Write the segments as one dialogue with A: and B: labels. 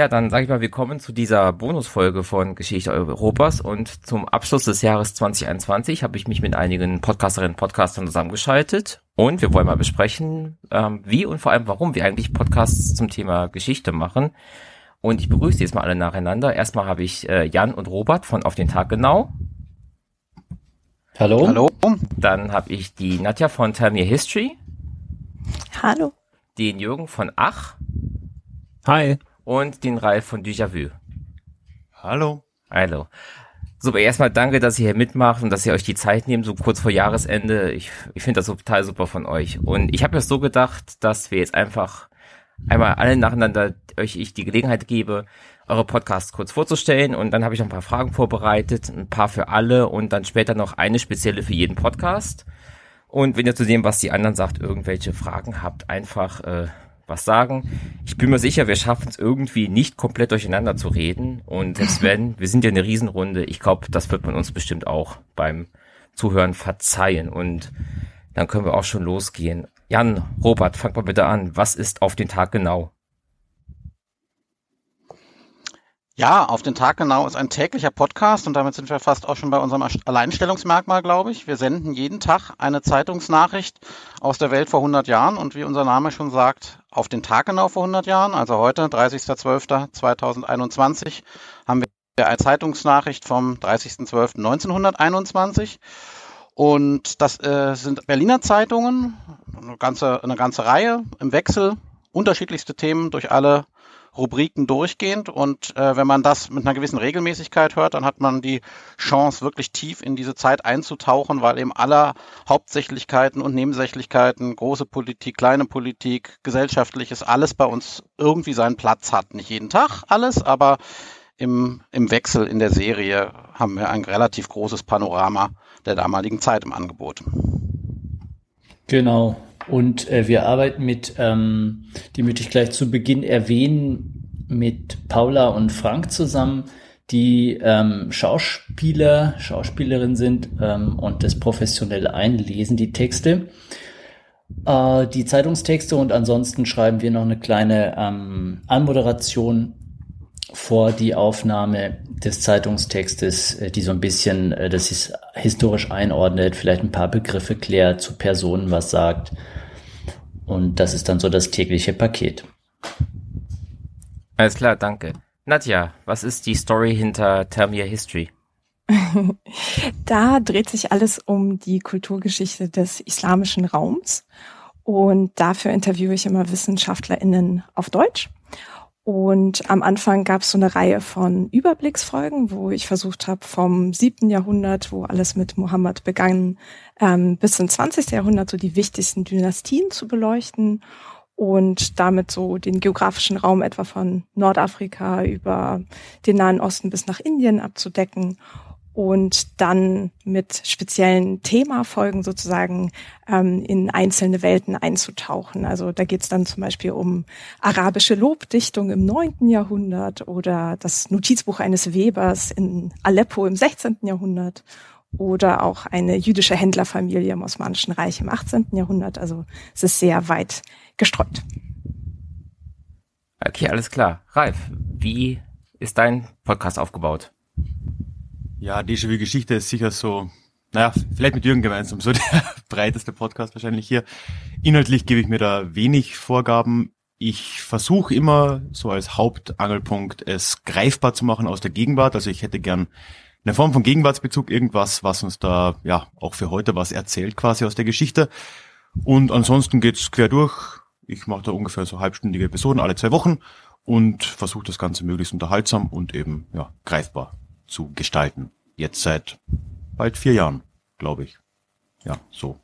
A: Ja, dann sage ich mal willkommen zu dieser Bonusfolge von Geschichte Europas und zum Abschluss des Jahres 2021 habe ich mich mit einigen Podcasterinnen und Podcastern zusammengeschaltet und wir wollen mal besprechen, ähm, wie und vor allem warum wir eigentlich Podcasts zum Thema Geschichte machen. Und ich begrüße jetzt mal alle nacheinander. Erstmal habe ich äh, Jan und Robert von Auf den Tag genau.
B: Hallo. Hallo.
A: Dann habe ich die Nadja von Tell Me History.
C: Hallo.
A: Den Jürgen von Ach.
D: Hi
A: und den Ralf von Déjà-vu.
D: Hallo.
A: Hallo. Super, erstmal danke, dass ihr hier mitmacht und dass ihr euch die Zeit nehmt, so kurz vor Jahresende. Ich, ich finde das total super von euch. Und ich habe mir so gedacht, dass wir jetzt einfach einmal alle nacheinander euch ich die Gelegenheit gebe, eure Podcasts kurz vorzustellen und dann habe ich noch ein paar Fragen vorbereitet, ein paar für alle und dann später noch eine spezielle für jeden Podcast. Und wenn ihr zu dem, was die anderen sagt, irgendwelche Fragen habt, einfach äh, was sagen. Ich bin mir sicher, wir schaffen es irgendwie nicht komplett durcheinander zu reden. Und selbst wenn, wir sind ja eine Riesenrunde, ich glaube, das wird man uns bestimmt auch beim Zuhören verzeihen. Und dann können wir auch schon losgehen. Jan, Robert, fang mal bitte an. Was ist auf den Tag genau?
B: Ja, auf den Tag genau ist ein täglicher Podcast und damit sind wir fast auch schon bei unserem Alleinstellungsmerkmal, glaube ich. Wir senden jeden Tag eine Zeitungsnachricht aus der Welt vor 100 Jahren und wie unser Name schon sagt, auf den Tag genau vor 100 Jahren, also heute, 30.12.2021, haben wir eine Zeitungsnachricht vom 30.12.1921 und das äh, sind Berliner Zeitungen, eine ganze, eine ganze Reihe im Wechsel, unterschiedlichste Themen durch alle Rubriken durchgehend. Und äh, wenn man das mit einer gewissen Regelmäßigkeit hört, dann hat man die Chance, wirklich tief in diese Zeit einzutauchen, weil eben aller Hauptsächlichkeiten und Nebensächlichkeiten, große Politik, kleine Politik, gesellschaftliches, alles bei uns irgendwie seinen Platz hat. Nicht jeden Tag alles, aber im, im Wechsel in der Serie haben wir ein relativ großes Panorama der damaligen Zeit im Angebot.
E: Genau. Und äh, wir arbeiten mit, ähm, die möchte ich gleich zu Beginn erwähnen, mit Paula und Frank zusammen, die ähm, Schauspieler, Schauspielerin sind ähm, und das professionell einlesen, die Texte, äh, die Zeitungstexte und ansonsten schreiben wir noch eine kleine ähm, Anmoderation vor die Aufnahme des Zeitungstextes, äh, die so ein bisschen, äh, das ist historisch einordnet, vielleicht ein paar Begriffe klärt, zu Personen was sagt. Und das ist dann so das tägliche Paket.
A: Alles klar, danke. Nadja, was ist die Story hinter Tell Me a History?
C: da dreht sich alles um die Kulturgeschichte des islamischen Raums. Und dafür interviewe ich immer WissenschaftlerInnen auf Deutsch. Und am Anfang gab es so eine Reihe von Überblicksfolgen, wo ich versucht habe, vom siebten Jahrhundert, wo alles mit Mohammed begann, ähm, bis ins 20. Jahrhundert so die wichtigsten Dynastien zu beleuchten und damit so den geografischen Raum etwa von Nordafrika über den Nahen Osten bis nach Indien abzudecken und dann mit speziellen Themafolgen sozusagen ähm, in einzelne Welten einzutauchen. Also da geht es dann zum Beispiel um arabische Lobdichtung im neunten Jahrhundert oder das Notizbuch eines Webers in Aleppo im 16. Jahrhundert oder auch eine jüdische Händlerfamilie im Osmanischen Reich im 18. Jahrhundert. Also es ist sehr weit gestreut.
A: Okay, alles klar. Ralf, wie ist dein Podcast aufgebaut?
D: Ja, Déjà-vu-Geschichte ist sicher so, naja, vielleicht mit Jürgen gemeinsam, so der breiteste Podcast wahrscheinlich hier. Inhaltlich gebe ich mir da wenig Vorgaben. Ich versuche immer so als Hauptangelpunkt es greifbar zu machen aus der Gegenwart. Also ich hätte gern eine Form von Gegenwartsbezug, irgendwas, was uns da ja auch für heute was erzählt quasi aus der Geschichte. Und ansonsten geht's quer durch. Ich mache da ungefähr so halbstündige Episoden alle zwei Wochen und versuche das Ganze möglichst unterhaltsam und eben ja greifbar zu gestalten. Jetzt seit bald vier Jahren, glaube ich. Ja, so.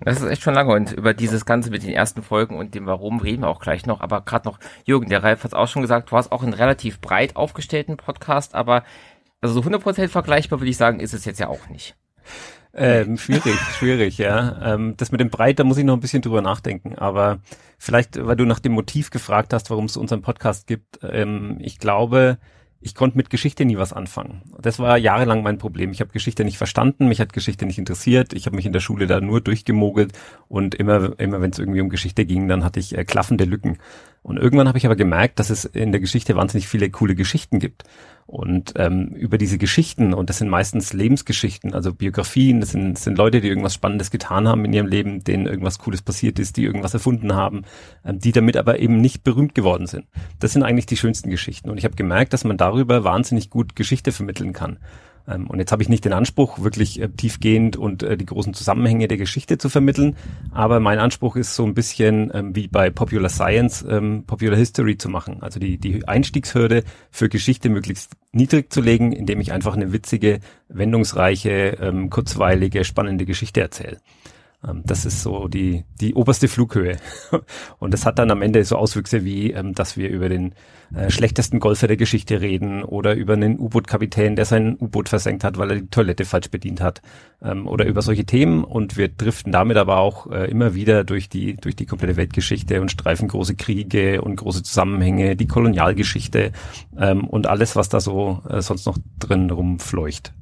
A: Das ist echt schon lange und über dieses Ganze mit den ersten Folgen und dem Warum reden wir auch gleich noch. Aber gerade noch, Jürgen, der Ralf hat es auch schon gesagt, du hast auch einen relativ breit aufgestellten Podcast, aber also so 100% vergleichbar würde ich sagen, ist es jetzt ja auch nicht.
F: Ähm, schwierig, schwierig, ja. Ähm, das mit dem Breit, da muss ich noch ein bisschen drüber nachdenken. Aber vielleicht, weil du nach dem Motiv gefragt hast, warum es unseren Podcast gibt. Ähm, ich glaube, ich konnte mit Geschichte nie was anfangen. Das war jahrelang mein Problem. Ich habe Geschichte nicht verstanden, mich hat Geschichte nicht interessiert. Ich habe mich in der Schule da nur durchgemogelt und immer, immer wenn es irgendwie um Geschichte ging, dann hatte ich äh, klaffende Lücken. Und irgendwann habe ich aber gemerkt, dass es in der Geschichte wahnsinnig viele coole Geschichten gibt. Und ähm, über diese Geschichten, und das sind meistens Lebensgeschichten, also Biografien, das sind, das sind Leute, die irgendwas Spannendes getan haben in ihrem Leben, denen irgendwas Cooles passiert ist, die irgendwas erfunden haben, ähm, die damit aber eben nicht berühmt geworden sind. Das sind eigentlich die schönsten Geschichten. Und ich habe gemerkt, dass man darüber wahnsinnig gut Geschichte vermitteln kann. Ähm, und jetzt habe ich nicht den Anspruch, wirklich äh, tiefgehend und äh, die großen Zusammenhänge der Geschichte zu vermitteln, aber mein Anspruch ist so ein bisschen ähm, wie bei Popular Science, ähm, Popular History zu machen. Also die, die Einstiegshürde für Geschichte möglichst niedrig zu legen, indem ich einfach eine witzige, wendungsreiche, kurzweilige, spannende Geschichte erzähle. Ähm, das ist so die, die oberste Flughöhe. Und das hat dann am Ende so Auswüchse wie, ähm, dass wir über den äh, schlechtesten Golfer der Geschichte reden oder über einen U-Boot-Kapitän, der sein U-Boot versenkt hat, weil er die Toilette falsch bedient hat. Ähm, oder über solche Themen. Und wir driften damit aber auch äh, immer wieder durch die, durch die komplette Weltgeschichte und streifen große Kriege und große Zusammenhänge, die Kolonialgeschichte und alles, was da so äh, sonst noch drin rumfleucht.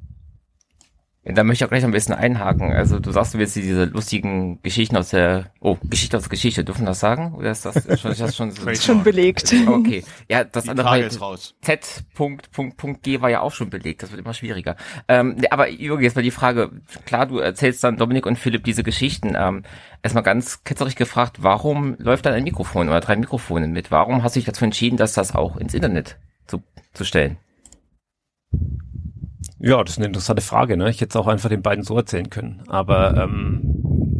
A: Da möchte ich auch gleich noch ein bisschen einhaken. Also du sagst, du willst diese lustigen Geschichten aus der, oh, Geschichte aus der Geschichte, dürfen wir das sagen? Oder ist das, ist schon, ist das schon, so,
C: schon belegt?
A: Okay. Ja, das
D: Die
A: andere
D: raus.
A: Z. Punkt, Punkt, Punkt G war ja auch schon belegt. Das wird immer schwieriger. Ähm, aber Jürgen, jetzt mal die Frage. Klar, du erzählst dann Dominik und Philipp diese Geschichten. Ähm, erstmal ganz ketzerig gefragt, warum läuft dann ein Mikrofon oder drei Mikrofone mit? Warum hast du dich dazu entschieden, dass das auch ins Internet zu, zu stellen?
F: Ja, das ist eine interessante Frage. Ne? Ich hätte es auch einfach den beiden so erzählen können. Aber ähm,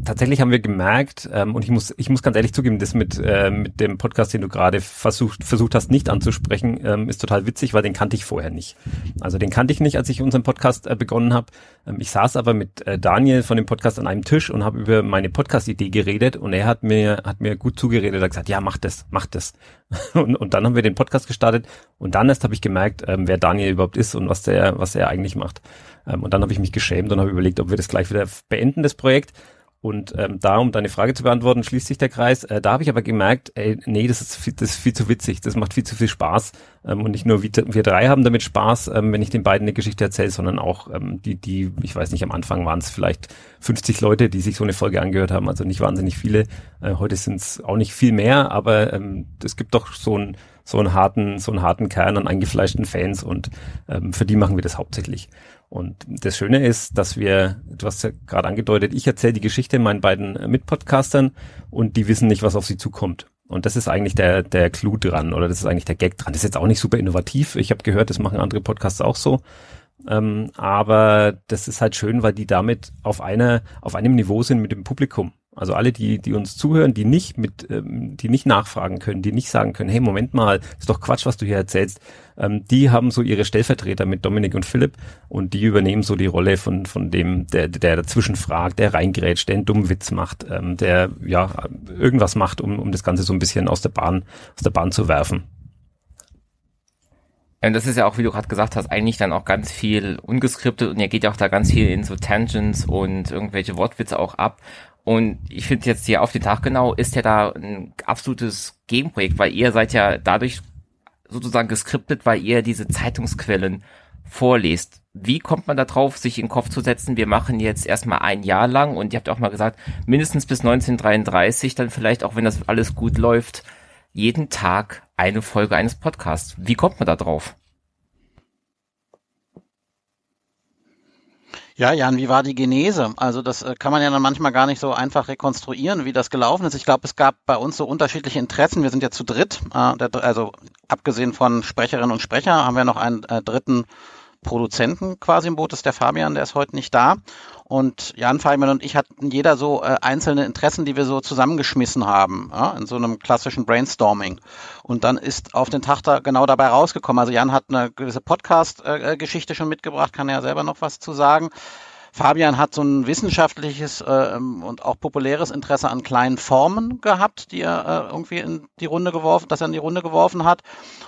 F: tatsächlich haben wir gemerkt, ähm, und ich muss, ich muss ganz ehrlich zugeben, das mit, äh, mit dem Podcast, den du gerade versucht, versucht hast, nicht anzusprechen, ähm, ist total witzig, weil den kannte ich vorher nicht. Also den kannte ich nicht, als ich unseren Podcast äh, begonnen habe. Ähm, ich saß aber mit äh, Daniel von dem Podcast an einem Tisch und habe über meine Podcast-Idee geredet und er hat mir, hat mir gut zugeredet, hat gesagt, ja, mach das, mach das. und, und dann haben wir den Podcast gestartet und dann erst habe ich gemerkt, ähm, wer Daniel überhaupt ist und was der, was er eigentlich macht. Ähm, und dann habe ich mich geschämt und habe überlegt, ob wir das gleich wieder beenden, das Projekt. Und ähm, da, um deine Frage zu beantworten, schließt sich der Kreis. Äh, da habe ich aber gemerkt, ey, nee, das ist, viel, das ist viel zu witzig, das macht viel zu viel Spaß. Ähm, und nicht nur wir, wir drei haben damit Spaß, ähm, wenn ich den beiden eine Geschichte erzähle, sondern auch ähm, die, die, ich weiß nicht, am Anfang waren es vielleicht 50 Leute, die sich so eine Folge angehört haben, also nicht wahnsinnig viele. Äh, heute sind es auch nicht viel mehr, aber ähm, es gibt doch so ein so einen harten, so einen harten Kern an eingefleischten Fans und ähm, für die machen wir das hauptsächlich. Und das Schöne ist, dass wir, du hast ja gerade angedeutet, ich erzähle die Geschichte meinen beiden Mitpodcastern und die wissen nicht, was auf sie zukommt. Und das ist eigentlich der, der Clou dran oder das ist eigentlich der Gag dran. Das ist jetzt auch nicht super innovativ. Ich habe gehört, das machen andere Podcasts auch so. Ähm, aber das ist halt schön, weil die damit auf einer, auf einem Niveau sind mit dem Publikum. Also alle, die, die uns zuhören, die nicht mit, ähm, die nicht nachfragen können, die nicht sagen können, hey, Moment mal, ist doch Quatsch, was du hier erzählst. Ähm, die haben so ihre Stellvertreter mit Dominik und Philipp und die übernehmen so die Rolle von, von dem, der, der dazwischen fragt, der reingrätscht, der einen dummen Witz macht, ähm, der, ja, irgendwas macht, um, um das Ganze so ein bisschen aus der Bahn, aus der Bahn zu werfen.
A: Und das ist ja auch, wie du gerade gesagt hast, eigentlich dann auch ganz viel ungeskriptet und ihr geht ja auch da ganz viel in so Tangents und irgendwelche Wortwitze auch ab. Und ich finde jetzt hier auf den Tag genau ist ja da ein absolutes Gegenprojekt, weil ihr seid ja dadurch sozusagen geskriptet, weil ihr diese Zeitungsquellen vorlest. Wie kommt man da drauf, sich in den Kopf zu setzen, wir machen jetzt erstmal ein Jahr lang und ihr habt auch mal gesagt, mindestens bis 1933, dann vielleicht auch wenn das alles gut läuft, jeden Tag eine Folge eines Podcasts. Wie kommt man da drauf?
B: Ja, Jan, wie war die Genese? Also das äh, kann man ja dann manchmal gar nicht so einfach rekonstruieren, wie das gelaufen ist. Ich glaube, es gab bei uns so unterschiedliche Interessen. Wir sind ja zu dritt. Äh, also abgesehen von Sprecherinnen und Sprecher haben wir noch einen äh, dritten Produzenten quasi im Boot, das ist der Fabian, der ist heute nicht da. Und Jan, Fabian und ich hatten jeder so äh, einzelne Interessen, die wir so zusammengeschmissen haben, ja, in so einem klassischen Brainstorming. Und dann ist auf den Tag da genau dabei rausgekommen. Also Jan hat eine gewisse Podcast-Geschichte schon mitgebracht, kann er ja selber noch was zu sagen. Fabian hat so ein wissenschaftliches äh, und auch populäres Interesse an kleinen Formen gehabt, die er äh, irgendwie in die Runde geworfen, dass er in die Runde geworfen hat.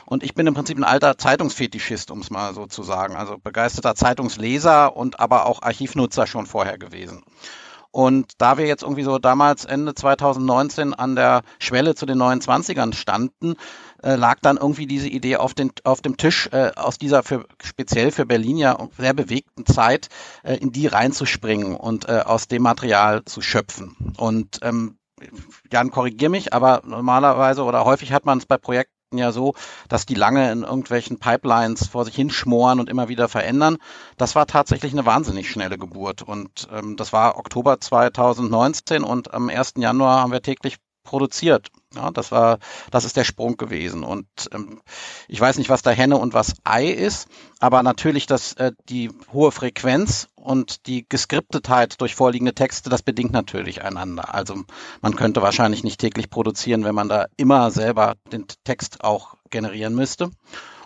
B: Und ich bin im Prinzip ein alter Zeitungsfetischist, um es mal so zu sagen. Also begeisterter Zeitungsleser und aber auch Archivnutzer schon vorher gewesen. Und da wir jetzt irgendwie so damals Ende 2019 an der Schwelle zu den 29ern standen, äh, lag dann irgendwie diese Idee auf, den, auf dem Tisch, äh, aus dieser für, speziell für Berlin ja sehr bewegten Zeit, äh, in die reinzuspringen und äh, aus dem Material zu schöpfen. Und ähm, Jan, korrigier mich, aber normalerweise oder häufig hat man es bei Projekten ja so, dass die lange in irgendwelchen Pipelines vor sich hinschmoren und immer wieder verändern. Das war tatsächlich eine wahnsinnig schnelle Geburt und ähm, das war Oktober 2019 und am 1. Januar haben wir täglich produziert. Ja, das war, das ist der Sprung gewesen. Und ähm, ich weiß nicht, was da Henne und was Ei ist, aber natürlich, dass äh, die hohe Frequenz und die Geskriptetheit durch vorliegende Texte, das bedingt natürlich einander. Also man könnte wahrscheinlich nicht täglich produzieren, wenn man da immer selber den Text auch generieren müsste.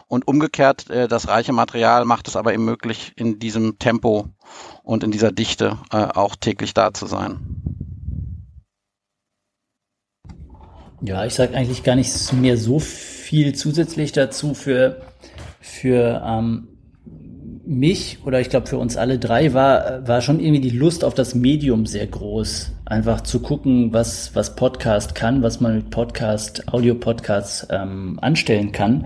B: Und umgekehrt, äh, das reiche Material macht es aber eben möglich, in diesem Tempo und in dieser Dichte äh, auch täglich da zu sein.
E: Ja, ich sage eigentlich gar nicht mehr so viel zusätzlich dazu für, für ähm, mich oder ich glaube für uns alle drei war, war schon irgendwie die Lust auf das Medium sehr groß. Einfach zu gucken, was, was Podcast kann, was man mit Podcast, Audio-Podcasts ähm, anstellen kann.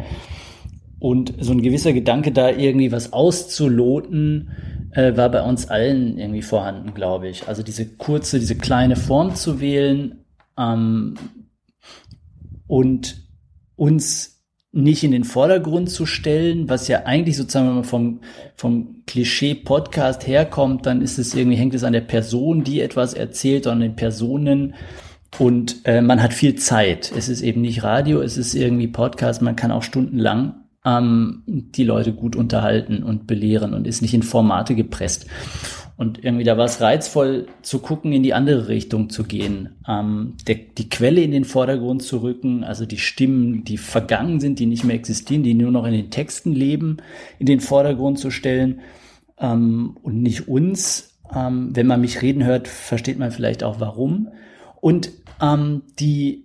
E: Und so ein gewisser Gedanke da irgendwie was auszuloten, äh, war bei uns allen irgendwie vorhanden, glaube ich. Also diese kurze, diese kleine Form zu wählen, ähm, und uns nicht in den Vordergrund zu stellen, was ja eigentlich sozusagen, vom, vom Klischee-Podcast herkommt, dann ist es irgendwie, hängt es an der Person, die etwas erzählt, an den Personen. Und äh, man hat viel Zeit. Es ist eben nicht Radio, es ist irgendwie Podcast. Man kann auch stundenlang ähm, die Leute gut unterhalten und belehren und ist nicht in Formate gepresst. Und irgendwie da war es reizvoll zu gucken, in die andere Richtung zu gehen, ähm, der, die Quelle in den Vordergrund zu rücken, also die Stimmen, die vergangen sind, die nicht mehr existieren, die nur noch in den Texten leben, in den Vordergrund zu stellen ähm, und nicht uns. Ähm, wenn man mich reden hört, versteht man vielleicht auch warum. Und ähm, die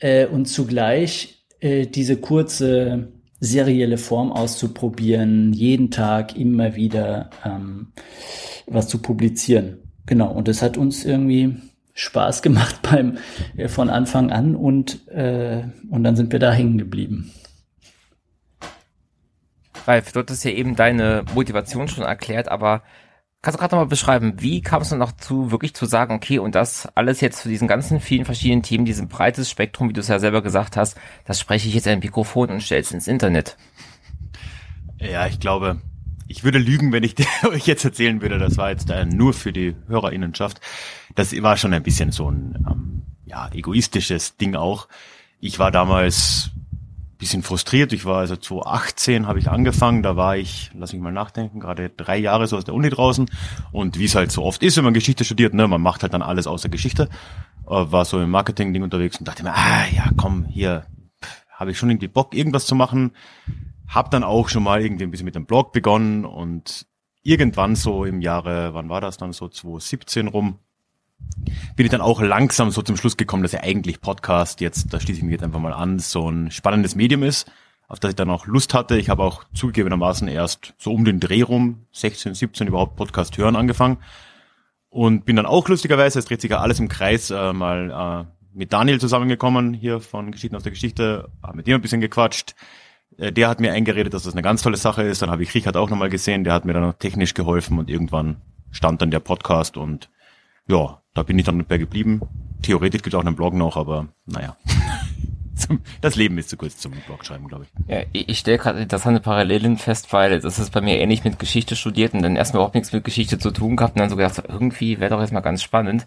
E: äh, und zugleich äh, diese kurze serielle Form auszuprobieren, jeden Tag immer wieder ähm, was zu publizieren. Genau, und das hat uns irgendwie Spaß gemacht beim äh, von Anfang an und, äh, und dann sind wir da hängen geblieben.
A: Ralf, du hattest ja eben deine Motivation schon erklärt, aber kannst du gerade nochmal beschreiben, wie kam es dann noch zu, wirklich zu sagen, okay, und das alles jetzt zu diesen ganzen vielen verschiedenen Themen, diesem breites Spektrum, wie du es ja selber gesagt hast, das spreche ich jetzt in ein Mikrofon und stelle es ins Internet.
D: Ja, ich glaube, ich würde lügen, wenn ich euch jetzt erzählen würde, das war jetzt äh, nur für die Hörerinnenschaft. Das war schon ein bisschen so ein ähm, ja, egoistisches Ding auch. Ich war damals bisschen frustriert. Ich war also 2018 habe ich angefangen, da war ich, lass mich mal nachdenken, gerade drei Jahre so aus der Uni draußen. Und wie es halt so oft ist, wenn man Geschichte studiert, ne, man macht halt dann alles außer Geschichte. Äh, war so im Marketing-Ding unterwegs und dachte mir, ah ja, komm, hier habe ich schon irgendwie Bock, irgendwas zu machen. Hab dann auch schon mal irgendwie ein bisschen mit dem Blog begonnen und irgendwann so im Jahre, wann war das dann so 2017 rum, bin ich dann auch langsam so zum Schluss gekommen, dass ja eigentlich Podcast jetzt, da schließe ich mich jetzt einfach mal an, so ein spannendes Medium ist, auf das ich dann auch Lust hatte. Ich habe auch zugegebenermaßen erst so um den Dreh rum, 16, 17 überhaupt Podcast hören angefangen und bin dann auch lustigerweise, es dreht sich ja alles im Kreis, äh, mal äh, mit Daniel zusammengekommen, hier von Geschichten aus der Geschichte, habe mit ihm ein bisschen gequatscht. Äh, der hat mir eingeredet, dass das eine ganz tolle Sache ist. Dann habe ich Richard auch nochmal gesehen, der hat mir dann noch technisch geholfen und irgendwann stand dann der Podcast und ja, da bin ich dann bei geblieben. Theoretisch gibt es auch einen Blog noch, aber naja. Das Leben ist zu kurz zum Blog schreiben, glaube ich.
A: Ja, ich stelle gerade interessante Parallelen fest, weil das ist bei mir ähnlich mit Geschichte studiert und dann erstmal überhaupt nichts mit Geschichte zu tun gehabt und dann so gedacht, irgendwie wäre doch jetzt mal ganz spannend.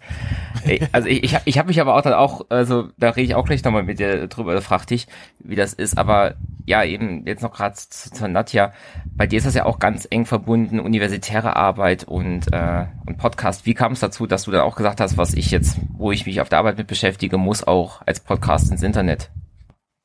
A: also ich, ich, ich habe mich aber auch dann auch, also da rede ich auch gleich nochmal mit dir drüber, da frag dich, wie das ist, aber ja, eben jetzt noch gerade zu, zu Nadja, bei dir ist das ja auch ganz eng verbunden, universitäre Arbeit und, äh, und Podcast. Wie kam es dazu, dass du dann auch gesagt hast, was ich jetzt, wo ich mich auf der Arbeit mit beschäftige, muss auch als Podcast ins Internet?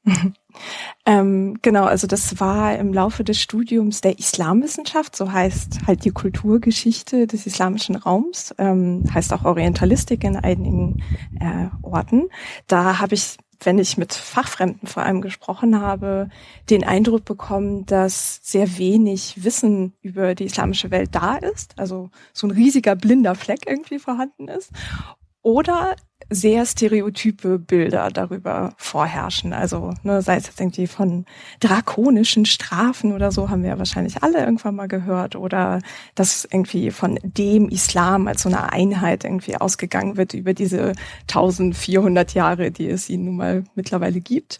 C: ähm, genau, also das war im Laufe des Studiums der Islamwissenschaft, so heißt halt die Kulturgeschichte des islamischen Raums, ähm, heißt auch Orientalistik in einigen äh, Orten. Da habe ich wenn ich mit Fachfremden vor allem gesprochen habe, den Eindruck bekommen, dass sehr wenig Wissen über die islamische Welt da ist, also so ein riesiger blinder Fleck irgendwie vorhanden ist. Oder sehr stereotype Bilder darüber vorherrschen. Also ne, sei es jetzt irgendwie von drakonischen Strafen oder so, haben wir ja wahrscheinlich alle irgendwann mal gehört. Oder dass irgendwie von dem Islam als so eine Einheit irgendwie ausgegangen wird über diese 1400 Jahre, die es ihn nun mal mittlerweile gibt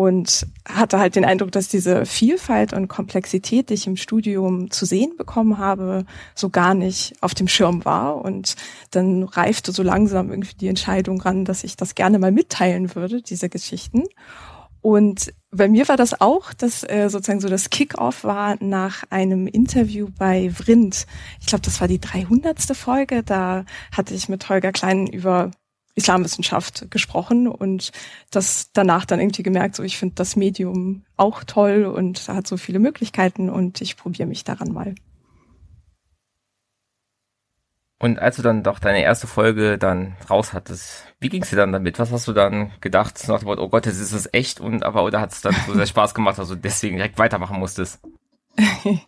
C: und hatte halt den Eindruck, dass diese Vielfalt und Komplexität, die ich im Studium zu sehen bekommen habe, so gar nicht auf dem Schirm war. Und dann reifte so langsam irgendwie die Entscheidung ran, dass ich das gerne mal mitteilen würde, diese Geschichten. Und bei mir war das auch, dass äh, sozusagen so das Kick-off war nach einem Interview bei Vrind. Ich glaube, das war die 300. Folge. Da hatte ich mit Holger Klein über Islamwissenschaft gesprochen und das danach dann irgendwie gemerkt, so ich finde das Medium auch toll und hat so viele Möglichkeiten und ich probiere mich daran mal.
A: Und als du dann doch deine erste Folge dann raus hattest, wie ging es dir dann damit? Was hast du dann gedacht nach dem Wort, oh Gott, das ist es echt und aber oder hat es dann so sehr Spaß gemacht, du deswegen direkt weitermachen musstest?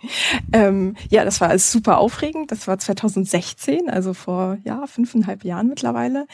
C: ähm, ja, das war alles super aufregend. Das war 2016, also vor ja fünfeinhalb Jahren mittlerweile.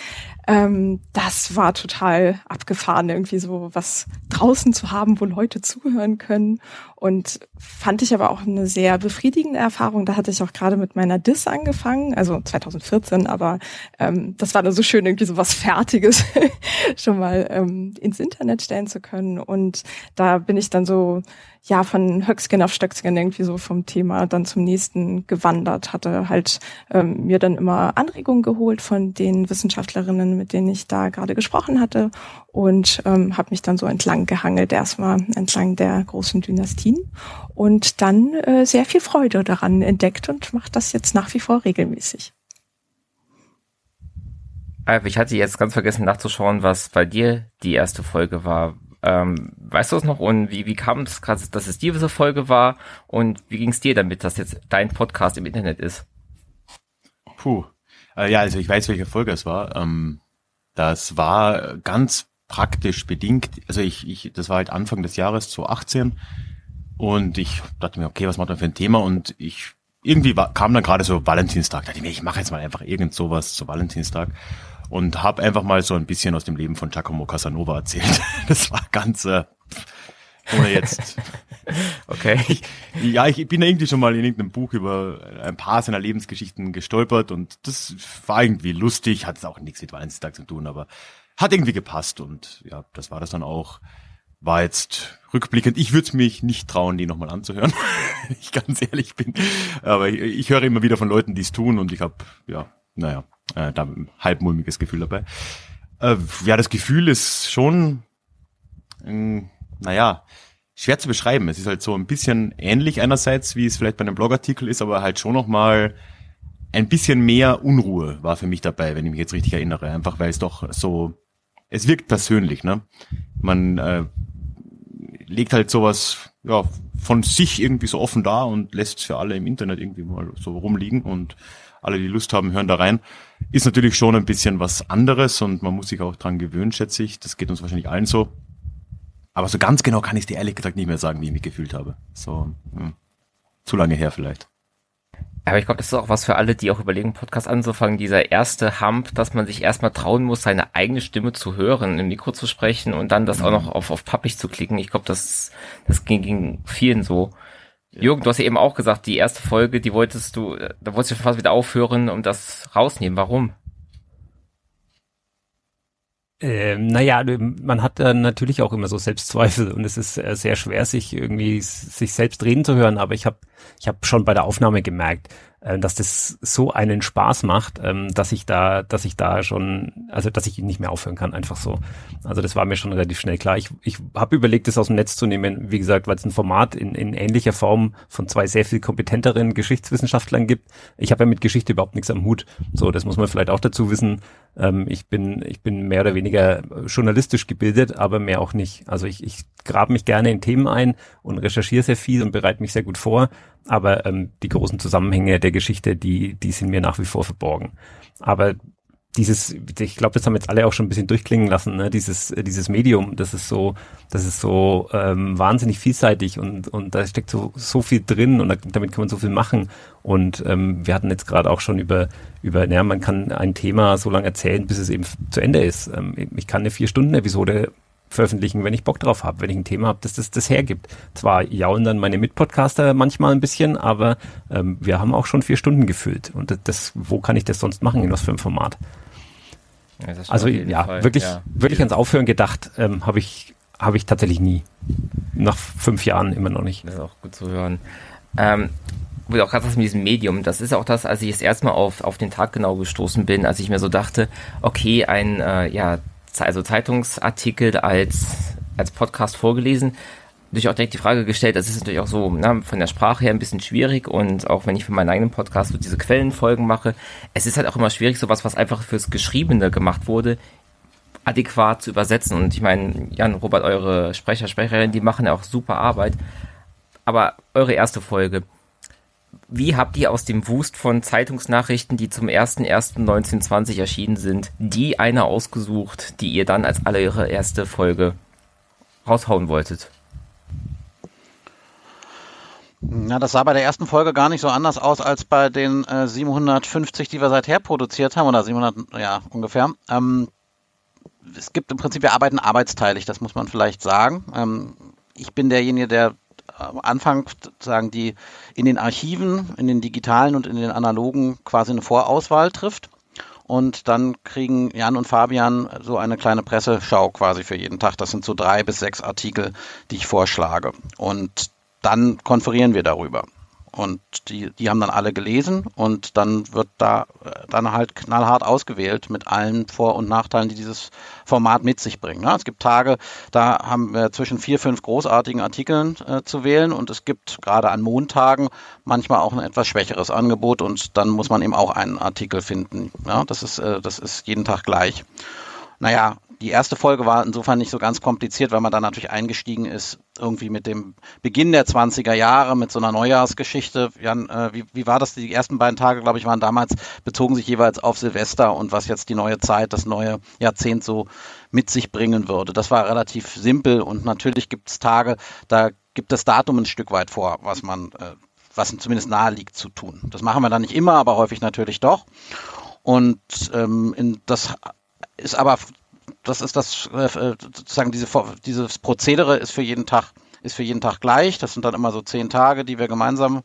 C: Ähm, das war total abgefahren, irgendwie so was draußen zu haben, wo Leute zuhören können. Und fand ich aber auch eine sehr befriedigende Erfahrung. Da hatte ich auch gerade mit meiner Dis angefangen, also 2014, aber ähm, das war dann so schön, irgendwie so was Fertiges schon mal ähm, ins Internet stellen zu können. Und da bin ich dann so ja von Höckskin auf Stöckskin irgendwie so vom Thema dann zum nächsten gewandert, hatte halt ähm, mir dann immer Anregungen geholt von den Wissenschaftlerinnen, mit denen ich da gerade gesprochen hatte und ähm, habe mich dann so entlang gehangelt, erstmal entlang der großen Dynastien und dann äh, sehr viel Freude daran entdeckt und mache das jetzt nach wie vor regelmäßig.
A: Ich hatte jetzt ganz vergessen nachzuschauen, was bei dir die erste Folge war. Ähm, weißt du es noch und wie, wie kam es gerade, dass es diese Folge war und wie ging es dir damit, dass jetzt dein Podcast im Internet ist?
D: Puh. Äh, ja, also ich weiß, welche Folge es war. Ähm, das war ganz praktisch bedingt. Also ich, ich, das war halt Anfang des Jahres 2018 und ich dachte mir, okay, was macht man für ein Thema? Und ich irgendwie war, kam dann gerade so Valentinstag. Da dachte ich mir, ich mache jetzt mal einfach irgend sowas zu Valentinstag und habe einfach mal so ein bisschen aus dem Leben von Giacomo Casanova erzählt. Das war ganz äh, ohne jetzt.
A: Okay.
D: Ich, ja, ich bin irgendwie schon mal in irgendeinem Buch über ein paar seiner Lebensgeschichten gestolpert und das war irgendwie lustig, hat es auch nichts mit Valentinstag zu tun, aber hat irgendwie gepasst und ja, das war das dann auch. War jetzt rückblickend, ich würde mich nicht trauen, die nochmal anzuhören, wenn ich ganz ehrlich bin. Aber ich, ich höre immer wieder von Leuten, die es tun und ich habe, ja, naja, äh, da ein halbmulmiges Gefühl dabei. Äh, ja, das Gefühl ist schon, äh, naja, schwer zu beschreiben. Es ist halt so ein bisschen ähnlich einerseits, wie es vielleicht bei einem Blogartikel ist, aber halt schon nochmal ein bisschen mehr Unruhe war für mich dabei, wenn ich mich jetzt richtig erinnere. Einfach weil es doch so, es wirkt persönlich, ne? Man äh, legt halt sowas ja, von sich irgendwie so offen da und lässt es für alle im Internet irgendwie mal so rumliegen und alle, die Lust haben, hören da rein. Ist natürlich schon ein bisschen was anderes und man muss sich auch dran gewöhnen, schätze ich. Das geht uns wahrscheinlich allen so. Aber so ganz genau kann ich dir ehrlich gesagt nicht mehr sagen, wie ich mich gefühlt habe. So, hm. zu lange her vielleicht.
A: Aber ich glaube, das ist auch was für alle, die auch überlegen, Podcast anzufangen. Dieser erste Hump, dass man sich erstmal trauen muss, seine eigene Stimme zu hören, im Mikro zu sprechen und dann das auch noch auf, auf Publish zu klicken. Ich glaube, das, das ging, ging vielen so. Jürgen, du hast ja eben auch gesagt, die erste Folge, die wolltest du, da wolltest du fast wieder aufhören und das rausnehmen. Warum?
F: Ähm, naja, man hat dann natürlich auch immer so Selbstzweifel und es ist äh, sehr schwer, sich irgendwie sich selbst reden zu hören. Aber ich habe ich hab schon bei der Aufnahme gemerkt, dass das so einen Spaß macht, ähm, dass ich da, dass ich da schon, also dass ich nicht mehr aufhören kann, einfach so. Also das war mir schon relativ schnell klar. Ich, ich habe überlegt, das aus dem Netz zu nehmen, wie gesagt, weil es ein Format in, in ähnlicher Form von zwei sehr viel kompetenteren Geschichtswissenschaftlern gibt. Ich habe ja mit Geschichte überhaupt nichts am Hut. So, das muss man vielleicht auch dazu wissen. Ähm, ich bin, ich bin mehr oder weniger journalistisch gebildet, aber mehr auch nicht. Also ich, ich grabe mich gerne in Themen ein und recherchiere sehr viel und bereite mich sehr gut vor. Aber ähm, die großen Zusammenhänge der Geschichte, die, die sind mir nach wie vor verborgen. Aber dieses, ich glaube, das haben jetzt alle auch schon ein bisschen durchklingen lassen, ne? dieses, dieses Medium, das ist so, das ist so ähm, wahnsinnig vielseitig und, und da steckt so, so viel drin und damit kann man so viel machen. Und ähm, wir hatten jetzt gerade auch schon über, über, naja, man kann ein Thema so lange erzählen, bis es eben zu Ende ist. Ähm, ich kann eine Vier-Stunden-Episode veröffentlichen, wenn ich Bock drauf habe, wenn ich ein Thema habe, das das, das hergibt. Zwar jaulen dann meine Mitpodcaster manchmal ein bisschen, aber ähm, wir haben auch schon vier Stunden gefüllt. Und das, das, wo kann ich das sonst machen, in was für einem Format? Ja, also ja, Fall. wirklich, ja. wirklich ans Aufhören gedacht ähm, habe ich, habe ich tatsächlich nie. Nach fünf Jahren immer noch nicht.
A: Das ist auch gut zu hören. Ähm, wo du auch gerade mit diesem Medium, das ist auch das, als ich das erste Mal auf, auf den Tag genau gestoßen bin, als ich mir so dachte, okay, ein äh, ja, also Zeitungsartikel als, als Podcast vorgelesen, natürlich auch direkt die Frage gestellt, das ist natürlich auch so na, von der Sprache her ein bisschen schwierig und auch wenn ich für meinen eigenen Podcast so diese Quellenfolgen mache, es ist halt auch immer schwierig, sowas, was einfach fürs Geschriebene gemacht wurde, adäquat zu übersetzen. Und ich meine, Jan, Robert, eure Sprecher, Sprecherinnen, die machen ja auch super Arbeit. Aber eure erste Folge, wie habt ihr aus dem Wust von Zeitungsnachrichten, die zum 01.01.1920 erschienen sind, die eine ausgesucht, die ihr dann als allererste Folge raushauen wolltet?
B: Ja, das sah bei der ersten Folge gar nicht so anders aus als bei den äh, 750, die wir seither produziert haben, oder 700, ja, ungefähr. Ähm, es gibt im Prinzip, wir arbeiten arbeitsteilig, das muss man vielleicht sagen. Ähm, ich bin derjenige, der am Anfang sagen die in den Archiven, in den digitalen und in den analogen quasi eine Vorauswahl trifft. Und dann kriegen Jan und Fabian so eine kleine Presseschau quasi für jeden Tag. Das sind so drei bis sechs Artikel, die ich vorschlage. Und dann konferieren wir darüber. Und die, die haben dann alle gelesen und dann wird da äh, dann halt knallhart ausgewählt mit allen Vor- und Nachteilen, die dieses Format mit sich bringt. Ne? Es gibt Tage, da haben wir zwischen vier, fünf großartigen Artikeln äh, zu wählen und es gibt gerade an Montagen manchmal auch ein etwas schwächeres Angebot und dann muss man eben auch einen Artikel finden. Ja? Das, ist, äh, das ist jeden Tag gleich. Naja, die erste Folge war insofern nicht so ganz kompliziert, weil man dann natürlich eingestiegen ist, irgendwie mit dem Beginn der 20er Jahre, mit so einer Neujahrsgeschichte. Jan, äh, wie, wie war das? Die ersten beiden Tage, glaube ich, waren damals, bezogen sich jeweils auf Silvester und was jetzt die neue Zeit, das neue Jahrzehnt so mit sich bringen würde. Das war relativ simpel und natürlich gibt es Tage, da gibt das Datum ein Stück weit vor, was man, äh, was zumindest nahe liegt zu tun. Das machen wir dann nicht immer, aber häufig natürlich doch. Und ähm, in, das ist aber das ist das äh, sozusagen diese, dieses Prozedere ist für jeden Tag ist für jeden Tag gleich. Das sind dann immer so zehn Tage, die wir gemeinsam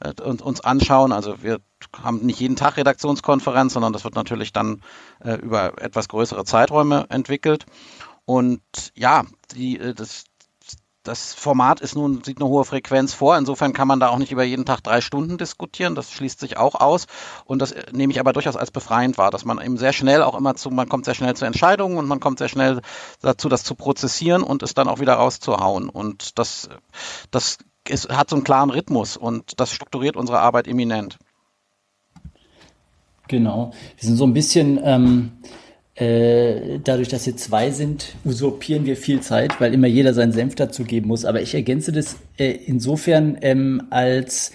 B: äh, uns anschauen. Also wir haben nicht jeden Tag Redaktionskonferenz, sondern das wird natürlich dann äh, über etwas größere Zeiträume entwickelt. Und ja, die, äh, das, das Format ist nun, sieht eine hohe Frequenz vor. Insofern kann man da auch nicht über jeden Tag drei Stunden diskutieren. Das schließt sich auch aus. Und das nehme ich aber durchaus als befreiend wahr, dass man eben sehr schnell auch immer zu, man kommt sehr schnell zu Entscheidungen und man kommt sehr schnell dazu, das zu prozessieren und es dann auch wieder rauszuhauen. Und das, das ist, hat so einen klaren Rhythmus und das strukturiert unsere Arbeit eminent.
E: Genau. Wir sind so ein bisschen, ähm, äh, dadurch, dass wir zwei sind, usurpieren wir viel Zeit, weil immer jeder seinen Senf dazu geben muss. Aber ich ergänze das äh, insofern ähm, als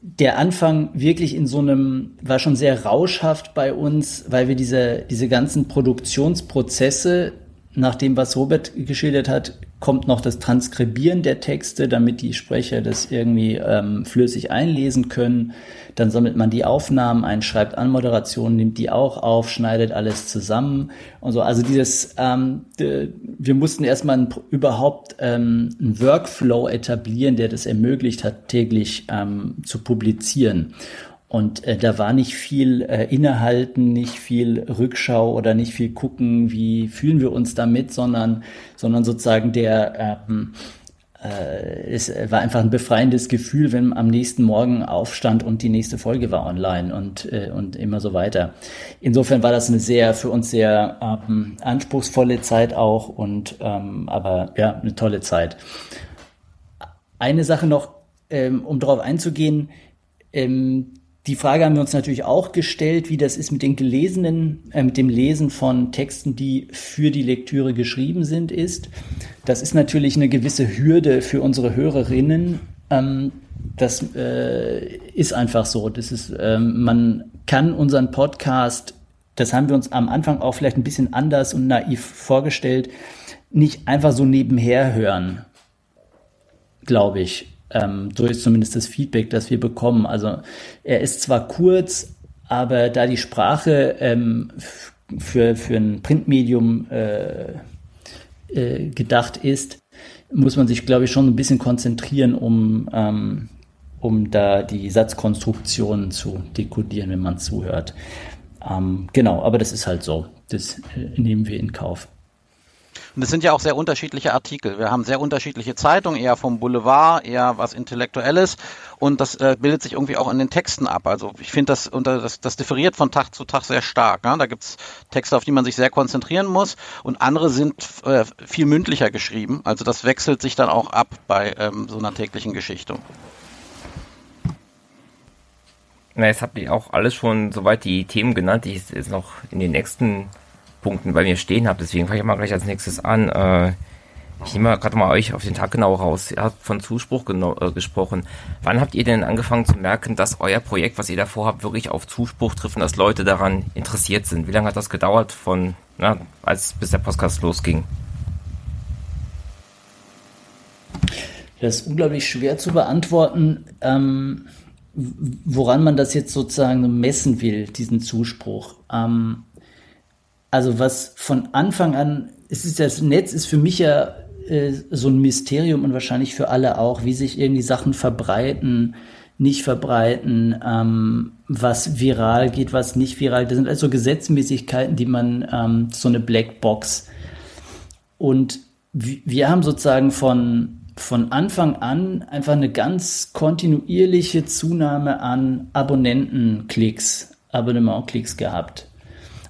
E: der Anfang wirklich in so einem, war schon sehr rauschhaft bei uns, weil wir diese, diese ganzen Produktionsprozesse, nach dem, was Robert geschildert hat, kommt noch das Transkribieren der Texte, damit die Sprecher das irgendwie ähm, flüssig einlesen können. Dann sammelt man die Aufnahmen ein, schreibt Anmoderationen, nimmt die auch auf, schneidet alles zusammen und so. Also dieses, ähm, wir mussten erstmal ein, überhaupt ähm, einen Workflow etablieren, der das ermöglicht hat, täglich ähm, zu publizieren. Und äh, da war nicht viel äh, Innehalten, nicht viel Rückschau oder nicht viel gucken, wie fühlen wir uns damit, sondern, sondern sozusagen der, ähm, äh, es war einfach ein befreiendes Gefühl, wenn man am nächsten Morgen aufstand und die nächste Folge war online und, äh, und immer so weiter. Insofern war das eine sehr, für uns sehr ähm, anspruchsvolle Zeit auch und ähm, aber ja, eine tolle Zeit. Eine Sache noch, ähm, um darauf einzugehen, ähm, die Frage haben wir uns natürlich auch gestellt, wie das ist mit den gelesenen, äh, mit dem Lesen von Texten, die für die Lektüre geschrieben sind, ist. Das ist natürlich eine gewisse Hürde für unsere Hörerinnen. Ähm, das äh, ist einfach so. Das ist, ähm, man kann unseren Podcast, das haben wir uns am Anfang auch vielleicht ein bisschen anders und naiv vorgestellt, nicht einfach so nebenher hören, glaube ich ähm, so ist zumindest das Feedback, das wir bekommen. Also er ist zwar kurz, aber da die Sprache ähm, für, für ein Printmedium äh, äh, gedacht ist, muss man sich, glaube ich, schon ein bisschen konzentrieren, um, ähm, um da die Satzkonstruktionen zu dekodieren, wenn man zuhört. Ähm, genau, aber das ist halt so. Das äh, nehmen wir in Kauf.
B: Und es sind ja auch sehr unterschiedliche Artikel. Wir haben sehr unterschiedliche Zeitungen, eher vom Boulevard, eher was Intellektuelles. Und das äh, bildet sich irgendwie auch in den Texten ab. Also ich finde, das, das, das differiert von Tag zu Tag sehr stark. Ne? Da gibt's Texte, auf die man sich sehr konzentrieren muss. Und andere sind äh, viel mündlicher geschrieben. Also das wechselt sich dann auch ab bei ähm, so einer täglichen Geschichte.
A: Na, jetzt habt ihr auch alles schon soweit die Themen genannt, die ich jetzt noch in den nächsten Punkten bei mir stehen habe. Deswegen fange ich mal gleich als nächstes an. Äh, ich nehme gerade mal euch auf den Tag genau raus. Ihr habt von Zuspruch äh, gesprochen. Wann habt ihr denn angefangen zu merken, dass euer Projekt, was ihr davor habt, wirklich auf Zuspruch trifft und dass Leute daran interessiert sind? Wie lange hat das gedauert von, na, als bis der Podcast losging?
E: Das ist unglaublich schwer zu beantworten, ähm, woran man das jetzt sozusagen messen will, diesen Zuspruch. Ähm, also was von Anfang an, es ist das Netz ist für mich ja äh, so ein Mysterium und wahrscheinlich für alle auch, wie sich irgendwie Sachen verbreiten, nicht verbreiten, ähm, was viral geht, was nicht viral. Das sind also Gesetzmäßigkeiten, die man ähm, so eine Blackbox. Und wir haben sozusagen von von Anfang an einfach eine ganz kontinuierliche Zunahme an Abonnentenklicks, Abonnementklicks gehabt.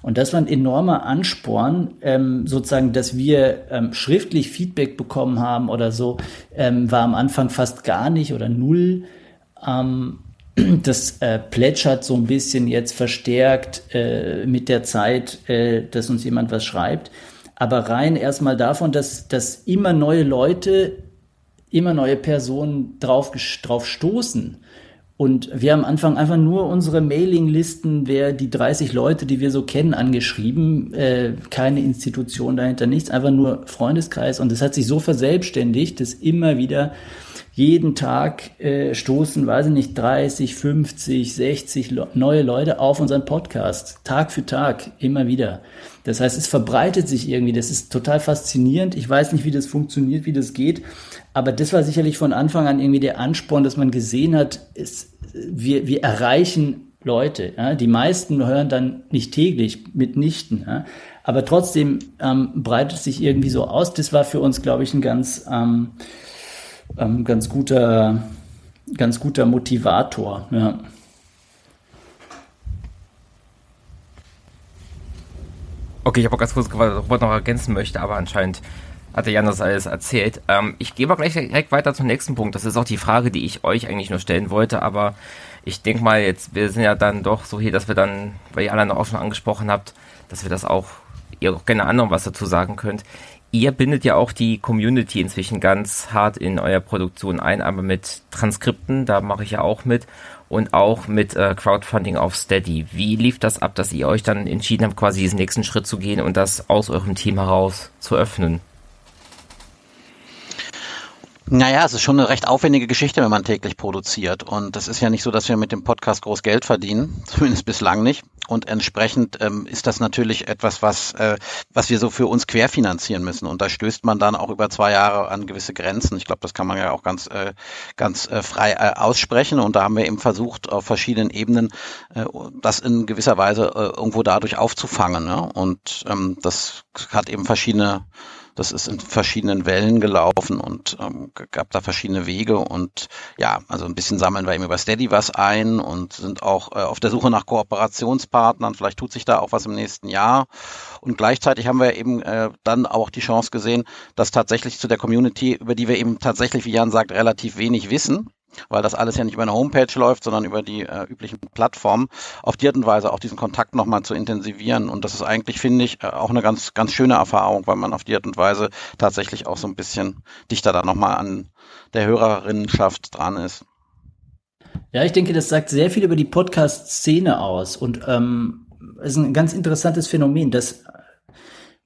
E: Und das war ein enormer Ansporn, ähm, sozusagen, dass wir ähm, schriftlich Feedback bekommen haben oder so, ähm, war am Anfang fast gar nicht oder null. Ähm, das äh, plätschert so ein bisschen jetzt verstärkt äh, mit der Zeit, äh, dass uns jemand was schreibt. Aber rein erstmal davon, dass, dass immer neue Leute, immer neue Personen drauf, drauf stoßen und wir haben am Anfang einfach nur unsere Mailinglisten, wer die 30 Leute, die wir so kennen, angeschrieben. Äh, keine Institution dahinter, nichts, einfach nur Freundeskreis. Und es hat sich so verselbstständigt, dass immer wieder jeden Tag äh, stoßen, weiß ich nicht, 30, 50, 60 Le neue Leute auf unseren Podcast. Tag für Tag, immer wieder. Das heißt, es verbreitet sich irgendwie. Das ist total faszinierend. Ich weiß nicht, wie das funktioniert, wie das geht. Aber das war sicherlich von Anfang an irgendwie der Ansporn, dass man gesehen hat, ist, wir, wir erreichen Leute. Ja? Die meisten hören dann nicht täglich, mitnichten. Ja? Aber trotzdem ähm, breitet sich irgendwie so aus. Das war für uns, glaube ich, ein ganz, ähm, ähm, ganz guter, ganz guter Motivator. Ja.
A: Okay, ich habe auch ganz kurz was noch ergänzen möchte, aber anscheinend hat der Jan das alles erzählt. Ähm, ich gehe mal gleich direkt weiter zum nächsten Punkt. Das ist auch die Frage, die ich euch eigentlich nur stellen wollte, aber ich denke mal jetzt, wir sind ja dann doch so hier, dass wir dann, weil ihr alle auch schon angesprochen habt, dass wir das auch, ihr auch gerne anderen was dazu sagen könnt. Ihr bindet ja auch die Community inzwischen ganz hart in eurer Produktion ein, aber mit Transkripten, da mache ich ja auch mit und auch mit äh, Crowdfunding auf Steady. Wie lief das ab, dass ihr euch dann entschieden habt, quasi diesen nächsten Schritt zu gehen und das aus eurem Team heraus zu öffnen?
B: Naja, es ist schon eine recht aufwendige Geschichte, wenn man täglich produziert. Und es ist ja nicht so, dass wir mit dem Podcast groß Geld verdienen, zumindest bislang nicht. Und entsprechend ähm, ist das natürlich etwas, was, äh, was wir so für uns querfinanzieren müssen. Und da stößt man dann auch über zwei Jahre an gewisse Grenzen. Ich glaube, das kann man ja auch ganz, äh, ganz äh, frei äh, aussprechen. Und da haben wir eben versucht, auf verschiedenen Ebenen äh, das in gewisser Weise äh, irgendwo dadurch aufzufangen. Ne? Und ähm, das hat eben verschiedene Das ist in verschiedenen Wellen gelaufen und ähm, gab da verschiedene Wege und ja, also ein bisschen sammeln wir eben über Steady was ein und sind auch äh, auf der Suche nach Kooperationspartnern. Vielleicht tut sich da auch was im nächsten Jahr. Und gleichzeitig haben wir eben äh, dann auch die Chance gesehen, dass tatsächlich zu der Community, über die wir eben tatsächlich, wie Jan sagt, relativ wenig wissen, weil das alles ja nicht über eine Homepage läuft, sondern über die äh, üblichen Plattformen, auf die Art und Weise auch diesen Kontakt nochmal zu intensivieren. Und das ist eigentlich, finde ich, äh, auch eine ganz, ganz schöne Erfahrung, weil man auf die Art und Weise tatsächlich auch so ein bisschen dichter da nochmal an der Hörerinnenschaft dran ist.
E: Ja, ich denke, das sagt sehr viel über die Podcast-Szene aus und ähm, ist ein ganz interessantes Phänomen, dass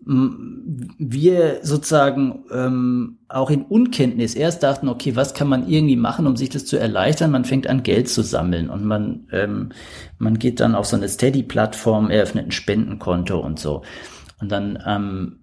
E: wir sozusagen ähm, auch in Unkenntnis erst dachten, okay, was kann man irgendwie machen, um sich das zu erleichtern? Man fängt an, Geld zu sammeln und man, ähm, man geht dann auf so eine Steady-Plattform, eröffnet ein Spendenkonto und so. Und dann ähm,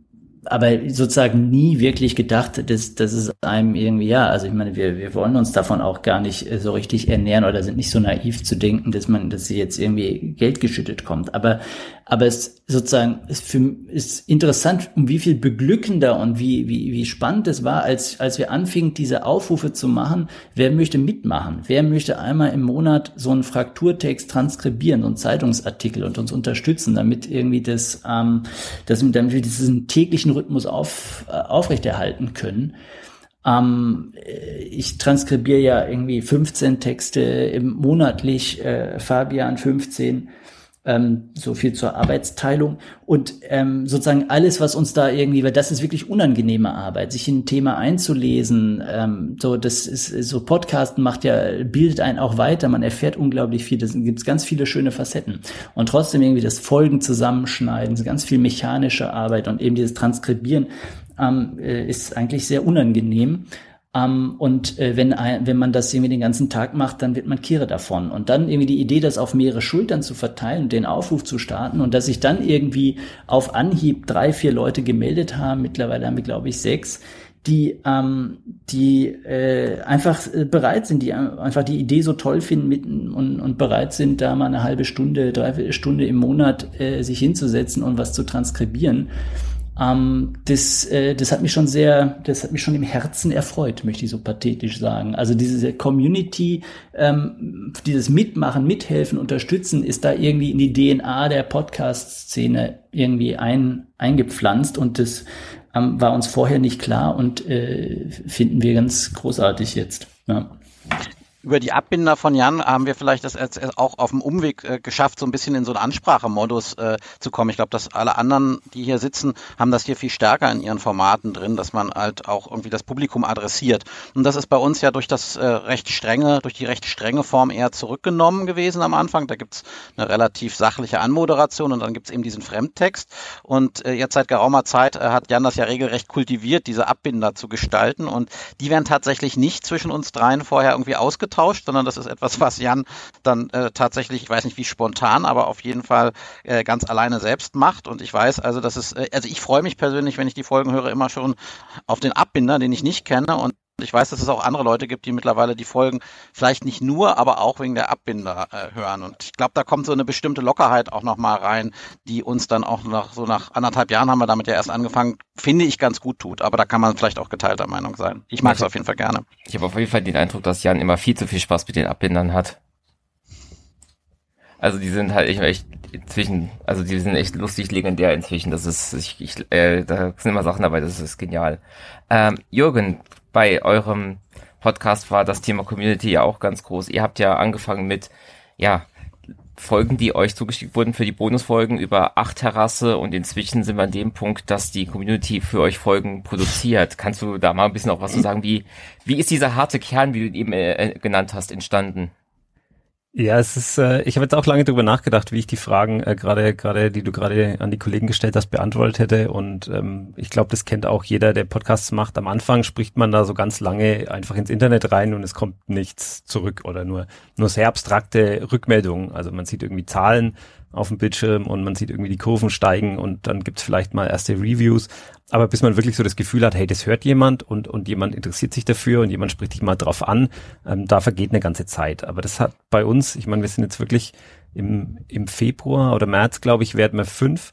E: aber sozusagen nie wirklich gedacht, dass, dass es einem irgendwie, ja, also ich meine, wir, wir wollen uns davon auch gar nicht äh, so richtig ernähren oder sind nicht so naiv zu denken, dass man, dass sie jetzt irgendwie Geld geschüttet kommt. Aber aber es sozusagen ist, für, ist interessant, um wie viel beglückender und wie, wie, wie spannend es war, als, als wir anfingen, diese Aufrufe zu machen. Wer möchte mitmachen? Wer möchte einmal im Monat so einen Frakturtext transkribieren, so einen Zeitungsartikel und uns unterstützen, damit irgendwie das, ähm, das damit wir diesen täglichen Rhythmus auf, äh, aufrechterhalten können? Ähm, ich transkribiere ja irgendwie 15 Texte im monatlich, äh, Fabian 15 ähm, so viel zur Arbeitsteilung und ähm, sozusagen alles, was uns da irgendwie, weil das ist wirklich unangenehme Arbeit, sich in ein Thema einzulesen. Ähm, so, das ist so Podcasten macht ja bildet einen auch weiter. Man erfährt unglaublich viel. Da gibt ganz viele schöne Facetten und trotzdem irgendwie das Folgen zusammenschneiden, ganz viel mechanische Arbeit und eben dieses Transkribieren ähm, äh, ist eigentlich sehr unangenehm. Um, ähm, und äh, wenn, wenn man das irgendwie den ganzen Tag macht, dann wird man Kehre davon. Und dann irgendwie die Idee, das auf mehrere Schultern zu verteilen und den Aufruf zu starten und dass sich dann irgendwie auf Anhieb drei, vier Leute gemeldet haben, mittlerweile haben wir, glaube ich, sechs, die, ähm, die äh, einfach äh, bereit sind, die einfach die Idee so toll finden mit, und, und bereit sind, da mal eine halbe Stunde, dreiviertel Stunde im Monat äh, sich hinzusetzen und was zu transkribieren. Ähm, das, äh, das hat mich schon sehr, das hat mich schon im Herzen erfreut, möchte ich so pathetisch sagen. Also diese Community, ähm, dieses Mitmachen, Mithelfen, Unterstützen ist da irgendwie in die DNA der Podcast-Szene irgendwie ein, eingepflanzt und das ähm, war uns vorher nicht klar und äh, finden wir ganz großartig jetzt. Ja
B: über die Abbinder von Jan haben wir vielleicht das auch auf dem Umweg äh, geschafft, so ein bisschen in so einen Ansprachemodus äh, zu kommen. Ich glaube, dass alle anderen, die hier sitzen, haben das hier viel stärker in ihren Formaten drin, dass man halt auch irgendwie das Publikum adressiert. Und das ist bei uns ja durch das äh, recht strenge, durch die recht strenge Form eher zurückgenommen gewesen am Anfang. Da gibt's eine relativ sachliche Anmoderation und dann gibt's eben diesen Fremdtext. Und jetzt seit geraumer Zeit hat Jan das ja regelrecht kultiviert, diese Abbinder zu gestalten. Und die werden tatsächlich nicht zwischen uns dreien vorher irgendwie ausgetauscht ausgetauscht, sondern das ist etwas, was Jan dann äh, tatsächlich, ich weiß nicht wie spontan, aber auf jeden Fall äh, ganz alleine selbst macht. Und ich weiß also, dass es, äh, also ich freue mich persönlich, wenn ich die Folgen höre, immer schon auf den Abbinder, den ich nicht kenne und ich weiß, dass es auch andere Leute gibt, die mittlerweile die Folgen vielleicht nicht nur, aber auch wegen der Abbinder äh, hören. Und ich glaube, da kommt so eine bestimmte Lockerheit auch nochmal rein, die uns dann auch nach so nach anderthalb Jahren haben wir damit ja erst angefangen, finde ich ganz gut tut. Aber da kann man vielleicht auch geteilter Meinung sein. Ich mag es auf jeden Fall gerne.
A: Ich habe auf jeden Fall den Eindruck, dass Jan immer viel zu viel Spaß mit den Abbindern hat. Also die sind halt echt inzwischen, also die sind echt lustig legendär inzwischen. Das ist, ich, ich äh, da sind immer Sachen dabei, das ist genial. Ähm, Jürgen, bei eurem Podcast war das Thema Community ja auch ganz groß. Ihr habt ja angefangen mit, ja, Folgen, die euch zugeschickt wurden für die Bonusfolgen über acht Terrasse und inzwischen sind wir an dem Punkt, dass die Community für euch Folgen produziert. Kannst du da mal ein bisschen auch was zu sagen? Wie, wie ist dieser harte Kern, wie du ihn eben äh, genannt hast, entstanden?
F: Ja, es ist, äh, ich habe jetzt auch lange drüber nachgedacht, wie ich die Fragen äh, gerade, gerade, die du gerade an die Kollegen gestellt hast, beantwortet hätte. Und ähm, ich glaube, das kennt auch jeder, der Podcasts macht. Am Anfang spricht man da so ganz lange einfach ins Internet rein und es kommt nichts zurück oder nur, nur sehr abstrakte Rückmeldungen. Also man sieht irgendwie Zahlen auf dem Bildschirm und man sieht irgendwie die Kurven steigen und dann gibt's vielleicht mal erste Reviews. Aber bis man wirklich so das Gefühl hat, hey, das hört jemand und, und jemand interessiert sich dafür und jemand spricht dich mal drauf an, ähm, da vergeht eine ganze Zeit. Aber das hat bei uns, ich meine, wir sind jetzt wirklich im, im Februar oder März, glaube ich, werden wir fünf.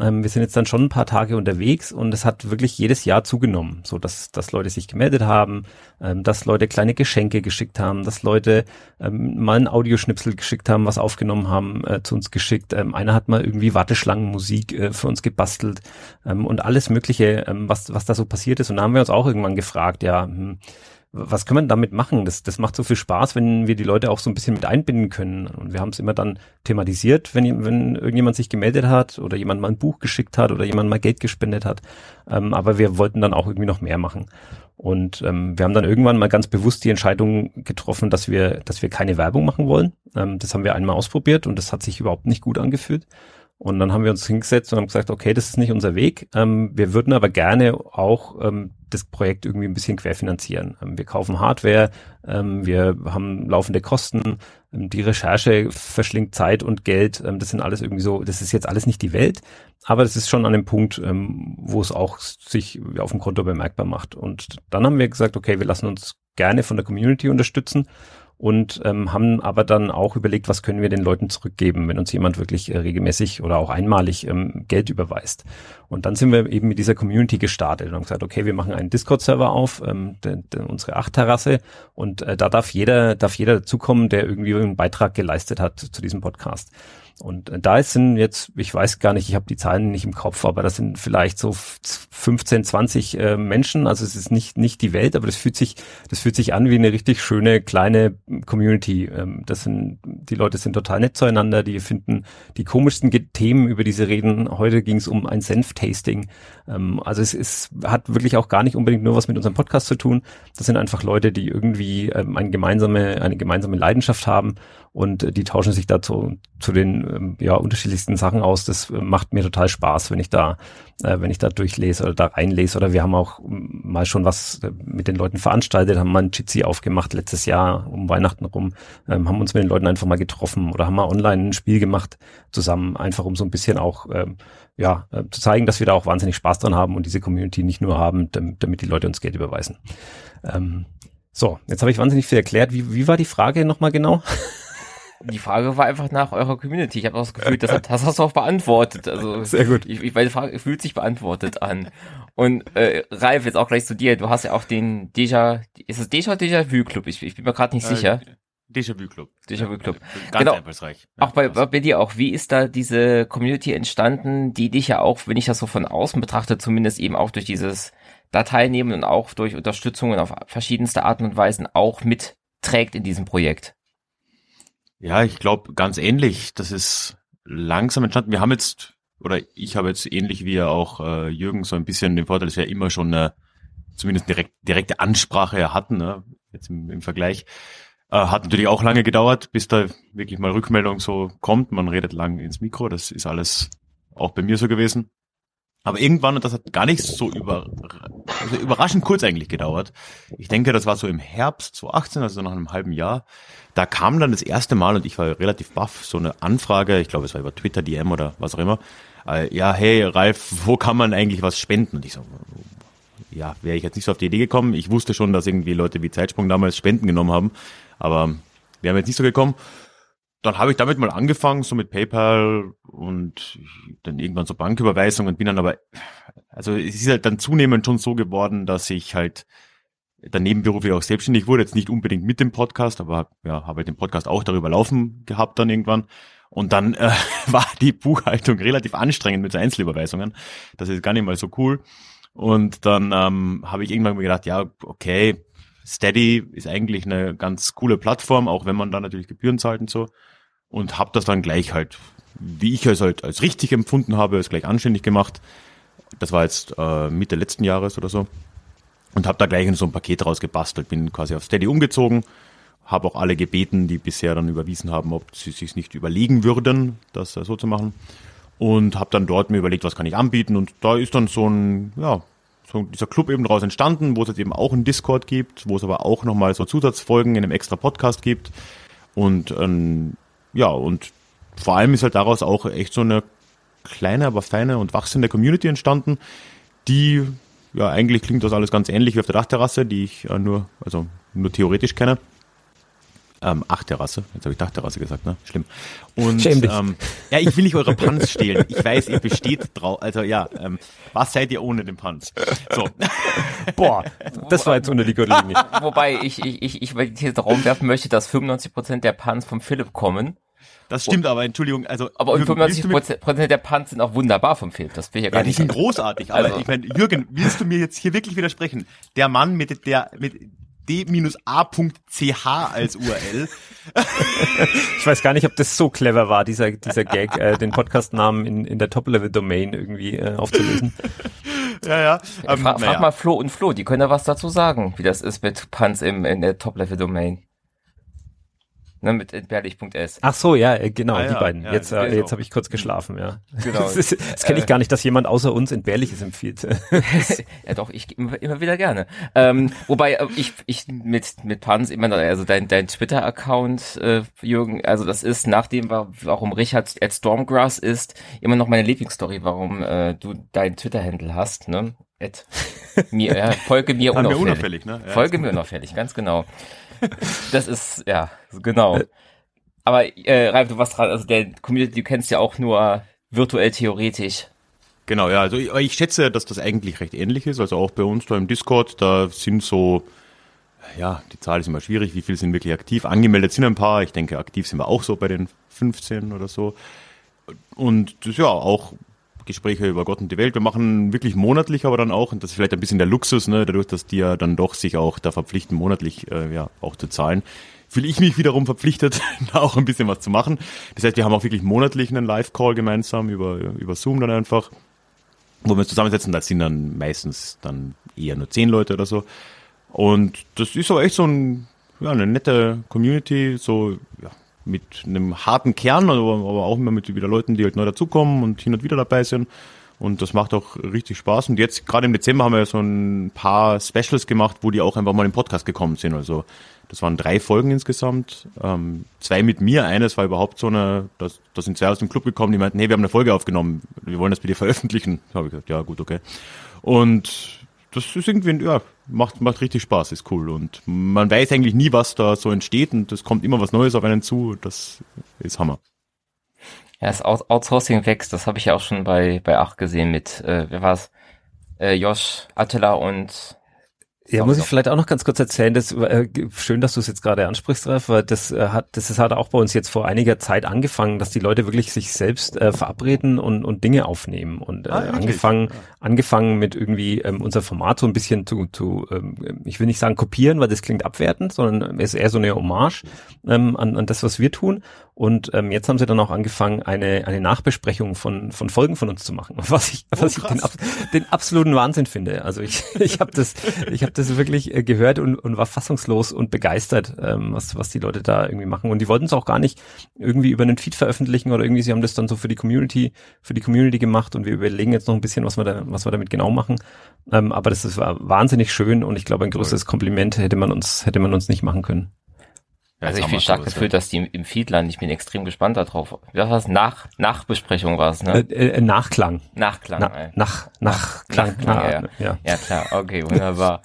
F: Ähm, wir sind jetzt dann schon ein paar Tage unterwegs und es hat wirklich jedes Jahr zugenommen, so dass, dass Leute sich gemeldet haben, ähm, dass Leute kleine Geschenke geschickt haben, dass Leute ähm, mal ein Audioschnipsel geschickt haben, was aufgenommen haben, äh, zu uns geschickt. Ähm, einer hat mal irgendwie Warteschlangenmusik äh, für uns gebastelt ähm, und alles Mögliche, ähm, was, was da so passiert ist. Und da haben wir uns auch irgendwann gefragt, ja, hm, was kann man damit machen? Das, das macht so viel Spaß, wenn wir die Leute auch so ein bisschen mit einbinden können. Und wir haben es immer dann thematisiert, wenn, wenn irgendjemand sich gemeldet hat oder jemand mal ein Buch geschickt hat oder jemand mal Geld gespendet hat. Ähm, aber wir wollten dann auch irgendwie noch mehr machen. Und ähm, wir haben dann irgendwann mal ganz bewusst die Entscheidung getroffen, dass wir, dass wir keine Werbung machen wollen. Ähm, das haben wir einmal ausprobiert und das hat sich überhaupt nicht gut angefühlt. Und dann haben wir uns hingesetzt und haben gesagt, okay, das ist nicht unser Weg. Ähm, wir würden aber gerne auch ähm, das Projekt irgendwie ein bisschen querfinanzieren. Ähm, wir kaufen Hardware, ähm, wir haben laufende Kosten, ähm, die Recherche verschlingt Zeit und Geld. Ähm, das sind alles irgendwie so, das ist jetzt alles nicht die Welt, aber das ist schon an dem Punkt, wo es auch sich auf dem Konto bemerkbar macht. Und dann haben wir gesagt, okay, wir lassen uns gerne von der Community unterstützen und ähm, haben aber dann auch überlegt, was können wir den Leuten zurückgeben, wenn uns jemand wirklich äh, regelmäßig oder auch einmalig ähm, Geld überweist. Und dann sind wir eben mit dieser Community gestartet und haben gesagt, okay, wir machen einen Discord-Server auf, ähm, de, de, unsere Acht-Terrasse und äh, da darf jeder, darf jeder dazukommen, der irgendwie einen Beitrag geleistet hat zu diesem Podcast. Und äh, da sind jetzt, ich weiß gar nicht, ich habe die Zahlen nicht im Kopf, aber das sind vielleicht so 15, 20 äh, Menschen. Also es ist nicht nicht die Welt, aber das fühlt sich das fühlt sich an wie eine richtig schöne kleine Community. Ähm, das sind die Leute sind total nett zueinander. Die finden die komischsten Themen über diese reden. Heute ging es um ein Senf-Tasting. Ähm, also es ist hat wirklich auch gar nicht unbedingt nur was mit unserem Podcast zu tun. Das sind einfach Leute, die irgendwie ähm, eine gemeinsame eine gemeinsame Leidenschaft haben und äh, die tauschen sich dazu zu den ähm, ja, unterschiedlichsten Sachen aus. Das äh, macht mir total Spaß, wenn ich da, äh, wenn ich da durchlese oder da reinlese. Oder wir haben auch ähm, mal schon was äh, mit den Leuten veranstaltet, haben mal ein Jitsi aufgemacht letztes Jahr um Weihnachten rum, ähm, haben uns mit den Leuten einfach mal getroffen oder haben mal online ein Spiel gemacht zusammen, einfach um so ein bisschen auch ähm, ja, äh, zu zeigen, dass wir da auch wahnsinnig Spaß dran haben und diese Community nicht nur haben, damit, die Leute uns Geld überweisen. Ähm, so, jetzt habe ich wahnsinnig viel erklärt. Wie, wie war die Frage nochmal genau?
A: die Frage war einfach nach eurer Community. Ich habe auch das Gefühl, das, hat, das hast du auch beantwortet. Also sehr gut. Ich, ich, meine Frage fühlt sich beantwortet an. Und äh, Ralf, jetzt auch gleich zu dir. Du hast ja auch den Deja, ist es Deja Deja Vu Club? Ich, ich bin mir gerade nicht äh, sicher.
D: Deja Vu Club.
A: Deja Vu Club.
D: Ganz genau. einfallsreich.
A: Ja, auch bei, bei dir auch. Wie ist da diese Community entstanden, die dich ja auch, wenn ich das so von außen betrachte, zumindest eben auch durch dieses Dateinehmen und auch durch Unterstützungen auf verschiedenste Arten und Weisen auch mitträgt in diesem Projekt?
D: Ja, ich glaube ganz ähnlich. Das ist langsam entstanden. Wir haben jetzt, oder ich habe jetzt ähnlich wie ja auch äh, Jürgen so ein bisschen den Vorteil, dass wir immer schon eine, zumindest direkt, direkte Ansprache hatten, ne? jetzt im, im Vergleich. Äh, hat natürlich auch lange gedauert, bis da wirklich mal Rückmeldung so kommt. Man redet lang ins Mikro, das ist alles auch bei mir so gewesen. Aber irgendwann, und das hat gar nicht so über, also überraschend kurz eigentlich gedauert. Ich denke, das war so im Herbst 2018, also nach einem halben Jahr. Da kam dann das erste Mal, und ich war relativ baff, so eine Anfrage, ich glaube, es war über Twitter, DM oder was auch immer. Äh, ja, hey, Ralf, wo kann man eigentlich was spenden? Und ich so, ja, wäre ich jetzt nicht so auf die Idee gekommen. Ich wusste schon, dass irgendwie Leute wie Zeitsprung damals Spenden genommen haben, aber wir haben jetzt nicht so gekommen dann habe ich damit mal angefangen, so mit PayPal und dann irgendwann so Banküberweisungen, bin dann aber, also es ist halt dann zunehmend schon so geworden, dass ich halt daneben beruflich auch selbstständig wurde, jetzt nicht unbedingt mit dem Podcast, aber ja, habe den Podcast auch darüber laufen gehabt dann irgendwann. Und dann äh, war die Buchhaltung relativ anstrengend mit so Einzelüberweisungen. Das ist gar nicht mal so cool. Und dann ähm, habe ich irgendwann gedacht, ja, okay, Steady ist eigentlich eine ganz coole Plattform, auch wenn man da natürlich Gebühren zahlt und so und habe das dann gleich halt, wie ich es halt als richtig empfunden habe, es gleich anständig gemacht. Das war jetzt äh, Mitte letzten Jahres oder so und habe da gleich in so ein Paket rausgebastelt, bin quasi auf Steady umgezogen, habe auch alle gebeten, die bisher dann überwiesen haben, ob sie sich nicht überlegen würden, das äh, so zu machen. Und habe dann dort mir überlegt, was kann ich anbieten? Und da ist dann so ein ja so dieser Club eben daraus entstanden, wo es jetzt eben auch einen Discord gibt, wo es aber auch nochmal so Zusatzfolgen in einem extra Podcast gibt. Und ähm, ja, und vor allem ist halt daraus auch echt so eine kleine, aber feine und wachsende Community entstanden, die, ja, eigentlich klingt das alles ganz ähnlich wie auf der Dachterrasse, die ich äh, nur, also nur theoretisch kenne. Ähm, Achterrasse. Jetzt habe ich Dachterrasse gesagt, ne? Schlimm. Und
F: Schäm dich.
D: ähm, ja, ich will nicht eure Punts stehlen. Ich weiß, ihr besteht drauf. Also ja, ähm, was seid ihr ohne den Punts? So.
F: Boah, das war jetzt unter die Gürtellinie.
A: Wobei ich, ich, ich, ich hier Raum werfen möchte, dass 95% der Puns vom Philipp kommen.
D: Das stimmt aber, Entschuldigung, also
A: Aber und
D: Jürgen, willst du mir-
A: 95% der Puns sind auch wunderbar vom Philipp. Das will ich ja gar
D: Ja, die
A: nicht
D: sind
A: sagen.
D: großartig, aber
A: Also-
D: ich meine, Jürgen, willst du mir jetzt hier wirklich widersprechen? Der Mann mit der mit d-a.ch als URL.
F: Ich weiß gar nicht, ob das so clever war, dieser, dieser Gag, äh, den Podcastnamen in, in der Top-Level-Domain irgendwie äh, aufzulösen.
D: Ja, ja.
A: Fra
D: Ähm,
A: frag
D: naja.
A: mal Flo und Flo, die können da was dazu sagen, wie das ist mit Puns im, in der Top-Level-Domain. Ne, mit entbehrlich.s.
F: Ach so, ja, äh, genau,
D: Ah,
F: die
D: ja,
F: beiden.
D: ja,
F: jetzt äh,
D: genau.
F: jetzt habe ich kurz geschlafen, ja.
A: Genau.
F: Das, ist- das kenne ich gar nicht, dass jemand außer uns Entbehrliches empfiehlt.
A: ja doch, ich immer, immer wieder gerne. Ähm, wobei äh, ich, ich mit, mit Puns immer noch, also dein, dein Twitter-Account, äh, Jürgen, also das ist, nachdem wa- warum Richard at Stormgrass ist, immer noch meine Lieblingsstory, warum äh, du dein Twitter-Handle hast, ne? At mir, ja, folge mir
D: Waren wir
A: unauffällig.
D: unauffällig, ne? Ja,
A: Folge mir unauffällig, ganz genau. Das ist, ja, genau. Aber äh, Ralf, du warst dran, also der Community, du kennst ja auch nur virtuell theoretisch.
D: Genau, ja, also ich, ich schätze, dass das eigentlich recht ähnlich ist. Also auch bei uns da im Discord, da sind so, ja, die Zahl ist immer schwierig, wie viele sind wirklich aktiv. Angemeldet sind ein paar, ich denke, aktiv sind wir auch so bei den 15 oder so. Und das ist ja auch Gespräche über Gott und die Welt. Wir machen wirklich monatlich, aber dann auch, und das ist vielleicht ein bisschen der Luxus, ne, dadurch, dass die ja dann doch sich auch da verpflichten, monatlich äh, ja auch zu zahlen, fühle ich mich wiederum verpflichtet, da auch ein bisschen was zu machen. Das heißt, wir haben auch wirklich monatlich einen Live-Call gemeinsam über, über Zoom dann einfach, wo wir uns zusammensetzen. Das sind dann meistens dann eher nur zehn Leute oder so. Und das ist aber echt so ein, ja, eine nette Community, so ja, mit einem harten Kern, aber, aber auch immer mit wieder Leuten, die halt neu dazukommen und hin und wieder dabei sind. Und das macht auch richtig Spaß. Und jetzt, gerade im Dezember, haben wir so ein paar Specials gemacht, wo die auch einfach mal im Podcast gekommen sind. Also das waren drei Folgen insgesamt. Ähm, zwei mit mir, eines war überhaupt so eine, das, da sind zwei aus dem Club gekommen, die meinten, hey, wir haben eine Folge aufgenommen, wir wollen das bitte veröffentlichen. Da habe ich gesagt, ja gut, okay. Und das ist irgendwie, ja, macht, macht richtig Spaß, ist cool. Und man weiß eigentlich nie, was da so entsteht und es kommt immer was Neues auf einen zu. Das ist Hammer.
A: Ja, das Out Outsourcing wächst, das habe ich ja auch schon bei, bei Ach gesehen mit, äh, wer war's? Äh, Josh, Attila und
F: Ja, muss ich vielleicht auch noch ganz kurz erzählen, das äh, schön, dass du es jetzt gerade ansprichst, Ralf, weil das äh, hat das ist hat auch bei uns jetzt vor einiger Zeit angefangen, dass die Leute wirklich sich selbst äh, verabreden und und Dinge aufnehmen und äh,
D: Ah,
F: angefangen angefangen mit irgendwie ähm, unser Format so ein bisschen zu zu ähm, ich will nicht sagen kopieren, weil das klingt abwertend, sondern es ist eher so eine Hommage ähm, an an das, was wir tun und ähm, jetzt haben sie dann auch angefangen eine eine Nachbesprechung von von Folgen von uns zu machen, was ich was ich den, den absoluten Wahnsinn finde. Also ich ich habe das ich habe das wirklich äh, gehört und, und war fassungslos und begeistert, ähm, was, was die Leute da irgendwie machen. Und die wollten es auch gar nicht irgendwie über einen Feed veröffentlichen oder irgendwie, sie haben das dann so für die Community, für die Community gemacht und wir überlegen jetzt noch ein bisschen, was wir da, was wir damit genau machen. Ähm, aber das ist, war wahnsinnig schön und ich glaube, ein größeres Kompliment hätte man uns, hätte man uns nicht machen können.
D: Ja,
A: also ich bin stark gefühlt, dass die im, im Feed landen. Ich bin extrem gespannt darauf. Was war's? Nach, Nachbesprechung war es, ne?
F: Äh, äh, Nachklang.
A: Nachklang.
F: Na,
A: ey.
F: nach, nach, Klang,
A: Nachklang, ja, ja.
F: ja.
A: Ja, klar, okay, wunderbar.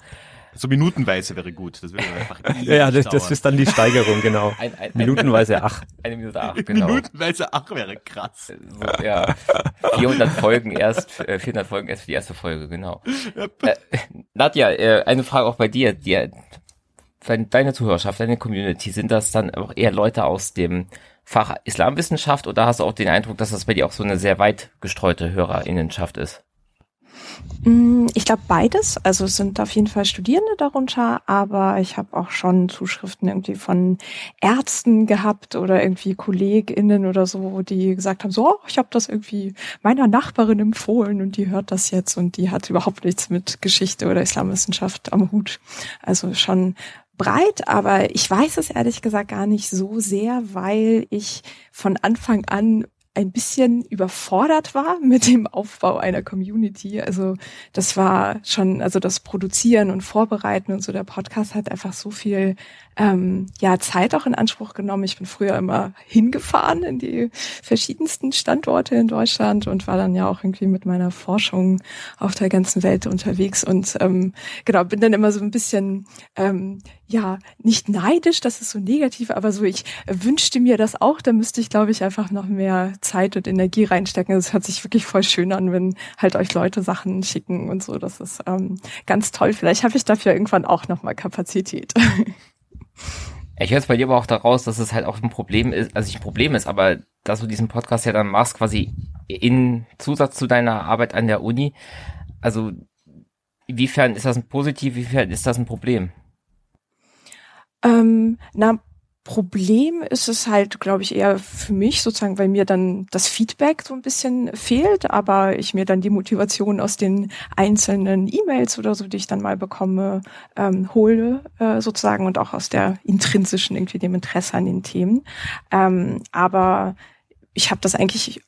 D: So minutenweise wäre gut. Das würde einfach
F: Ja, ja, das, das ist dann die Steigerung, genau.
A: Ein, ein,
F: Minutenweise, ach.
A: Eine Minute acht, genau.
D: Minutenweise, ach, wäre krass.
A: So, ja. 400 Folgen erst, äh, 400 Folgen erst für die erste Folge, genau. Äh, Nadja, äh, eine Frage auch bei dir. Die, dein- deine Zuhörerschaft, deine Community, sind das dann auch eher Leute aus dem Fach Islamwissenschaft oder hast du auch den Eindruck, dass das bei dir auch so eine sehr weit gestreute Hörerinnenschaft ist?
C: Mm, Ich glaube beides. Also es sind auf jeden Fall Studierende darunter, aber ich habe auch schon Zuschriften irgendwie von Ärzten gehabt oder irgendwie KollegInnen oder so, die gesagt haben, so, oh, ich habe das irgendwie meiner Nachbarin empfohlen und die hört das jetzt und die hat überhaupt nichts mit Geschichte oder Islamwissenschaft am Hut. Also schon breit, aber ich weiß es ehrlich gesagt gar nicht so sehr, weil ich von Anfang an ein bisschen überfordert war mit dem Aufbau einer Community. Also das war schon, also das Produzieren und Vorbereiten und so. Der Podcast hat einfach so viel ähm, ja Zeit auch in Anspruch genommen. Ich bin früher immer hingefahren in die verschiedensten Standorte in Deutschland und war dann ja auch irgendwie mit meiner Forschung auf der ganzen Welt unterwegs und ähm, genau bin dann immer so ein bisschen ähm, ja, nicht neidisch, das ist so negativ, aber so, ich wünschte mir das auch, da müsste ich, glaube ich, einfach noch mehr Zeit und Energie reinstecken. Es hört sich wirklich voll schön an, wenn halt euch Leute Sachen schicken und so. Das ist ähm, ganz toll. Vielleicht habe ich dafür irgendwann auch nochmal Kapazität.
A: Ich höre es bei dir aber auch daraus, dass es halt auch ein Problem ist, also nicht ein Problem ist, aber dass du diesen Podcast ja dann machst, quasi in Zusatz zu deiner Arbeit an der Uni. Also, inwiefern ist das ein Positiv, inwiefern ist das ein Problem?
C: Ähm, na, Problem ist es halt, glaube ich, eher für mich sozusagen, weil mir dann das Feedback so ein bisschen fehlt, aber ich mir dann die Motivation aus den einzelnen E-Mails oder so, die ich dann mal bekomme, ähm, hole äh, sozusagen und auch aus der intrinsischen irgendwie dem Interesse an den Themen. Ähm, aber ich habe das eigentlich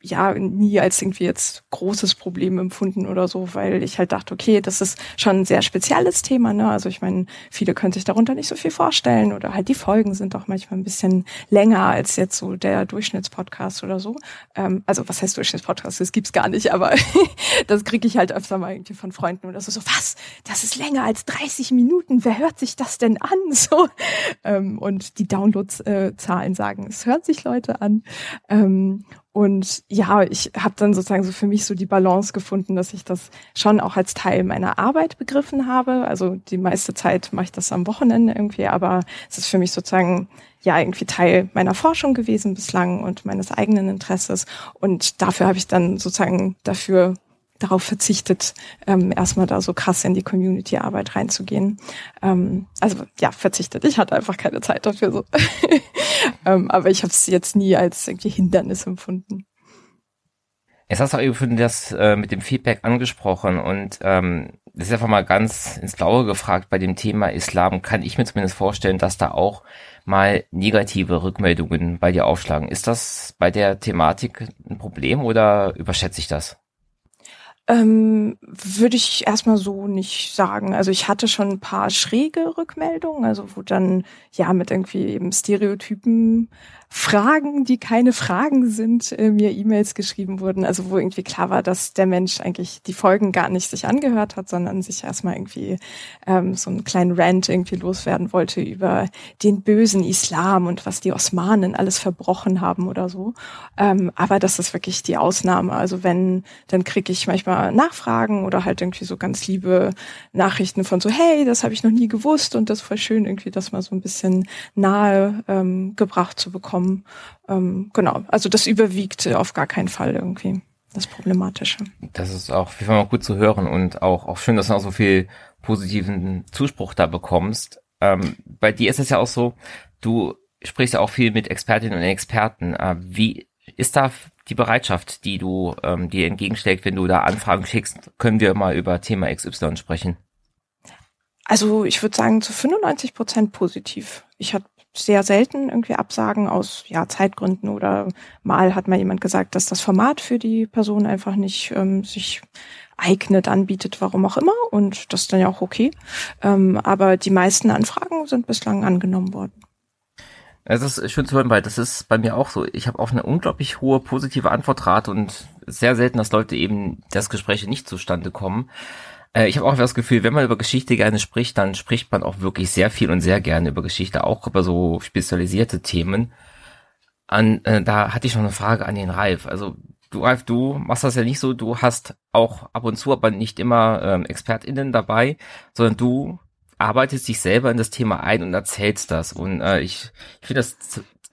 C: ja nie als irgendwie jetzt großes Problem empfunden oder so, weil ich halt dachte, okay, das ist schon ein sehr spezielles Thema, ne? Also ich meine, viele können sich darunter nicht so viel vorstellen oder halt die Folgen sind doch manchmal ein bisschen länger als jetzt so der Durchschnittspodcast oder so. Ähm, also was heißt Durchschnittspodcast? Das gibt's gar nicht, aber das kriege ich halt öfter mal irgendwie von Freunden oder so, so, was? Das ist länger als 30 Minuten, wer hört sich das denn an? So ähm, und die Downloadzahlen äh, sagen, es hören sich Leute an. Ähm, und ja, ich habe dann sozusagen so für mich so die Balance gefunden, dass ich das schon auch als Teil meiner Arbeit begriffen habe. Also die meiste Zeit mache ich das am Wochenende irgendwie, aber es ist für mich sozusagen ja irgendwie Teil meiner Forschung gewesen bislang und meines eigenen Interesses. Und dafür habe ich dann sozusagen dafür darauf verzichtet, ähm, erstmal da so krass in die Community-Arbeit reinzugehen. Ähm, also ja, verzichtet. Ich hatte einfach keine Zeit dafür so. ähm, aber ich habe es jetzt nie als irgendwie Hindernis empfunden.
A: Jetzt hast du auch eben das äh, mit dem Feedback angesprochen und ähm, das ist einfach mal ganz ins Blaue gefragt bei dem Thema Islam. Kann ich mir zumindest vorstellen, dass da auch mal negative Rückmeldungen bei dir aufschlagen. Ist das bei der Thematik ein Problem oder überschätze ich das?
C: Ähm, würde ich erstmal so nicht sagen. Also ich hatte schon ein paar schräge Rückmeldungen, also wo dann ja mit irgendwie eben Stereotypen Fragen, die keine Fragen sind, äh, mir E-Mails geschrieben wurden. Also wo irgendwie klar war, dass der Mensch eigentlich die Folgen gar nicht sich angehört hat, sondern sich erstmal irgendwie ähm, so einen kleinen Rant irgendwie loswerden wollte über den bösen Islam und was die Osmanen alles verbrochen haben oder so. Ähm, aber das ist wirklich die Ausnahme. Also wenn, dann kriege ich manchmal Nachfragen oder halt irgendwie so ganz liebe Nachrichten von so, hey, das habe ich noch nie gewusst und das voll schön, irgendwie das mal so ein bisschen nahe ähm, gebracht zu bekommen kommen. Ähm, genau, also das überwiegt auf gar keinen Fall irgendwie das Problematische.
A: Das ist auch wie mal gut zu hören und auch, auch schön, dass du auch so viel positiven Zuspruch da bekommst. Ähm, bei dir ist es ja auch so, du sprichst ja auch viel mit Expertinnen und Experten. Äh, wie ist da die Bereitschaft, die du ähm, dir entgegenschlägt, wenn du da Anfragen schickst? Können wir mal über Thema XY sprechen?
C: Also ich würde sagen zu 95 Prozent positiv. Ich habe sehr selten irgendwie Absagen aus ja, Zeitgründen oder mal hat mal jemand gesagt, dass das Format für die Person einfach nicht ähm, sich eignet, anbietet, warum auch immer. Und das ist dann ja auch okay. Ähm, aber die meisten Anfragen sind bislang angenommen worden.
A: Es ist schön zu hören, weil das ist bei mir auch so. Ich habe auch eine unglaublich hohe positive Antwortrate und sehr selten, dass Leute eben das Gespräch nicht zustande kommen. Äh, ich habe auch das Gefühl, wenn man über Geschichte gerne spricht, dann spricht man auch wirklich sehr viel und sehr gerne über Geschichte, auch über so spezialisierte Themen. An, äh, da hatte ich noch eine Frage an den Ralf. Also du, Ralf, du machst das ja nicht so, du hast auch ab und zu, aber nicht immer ähm, ExpertInnen dabei, sondern du arbeitest dich selber in das Thema ein und erzählst das. Und äh, ich, ich finde das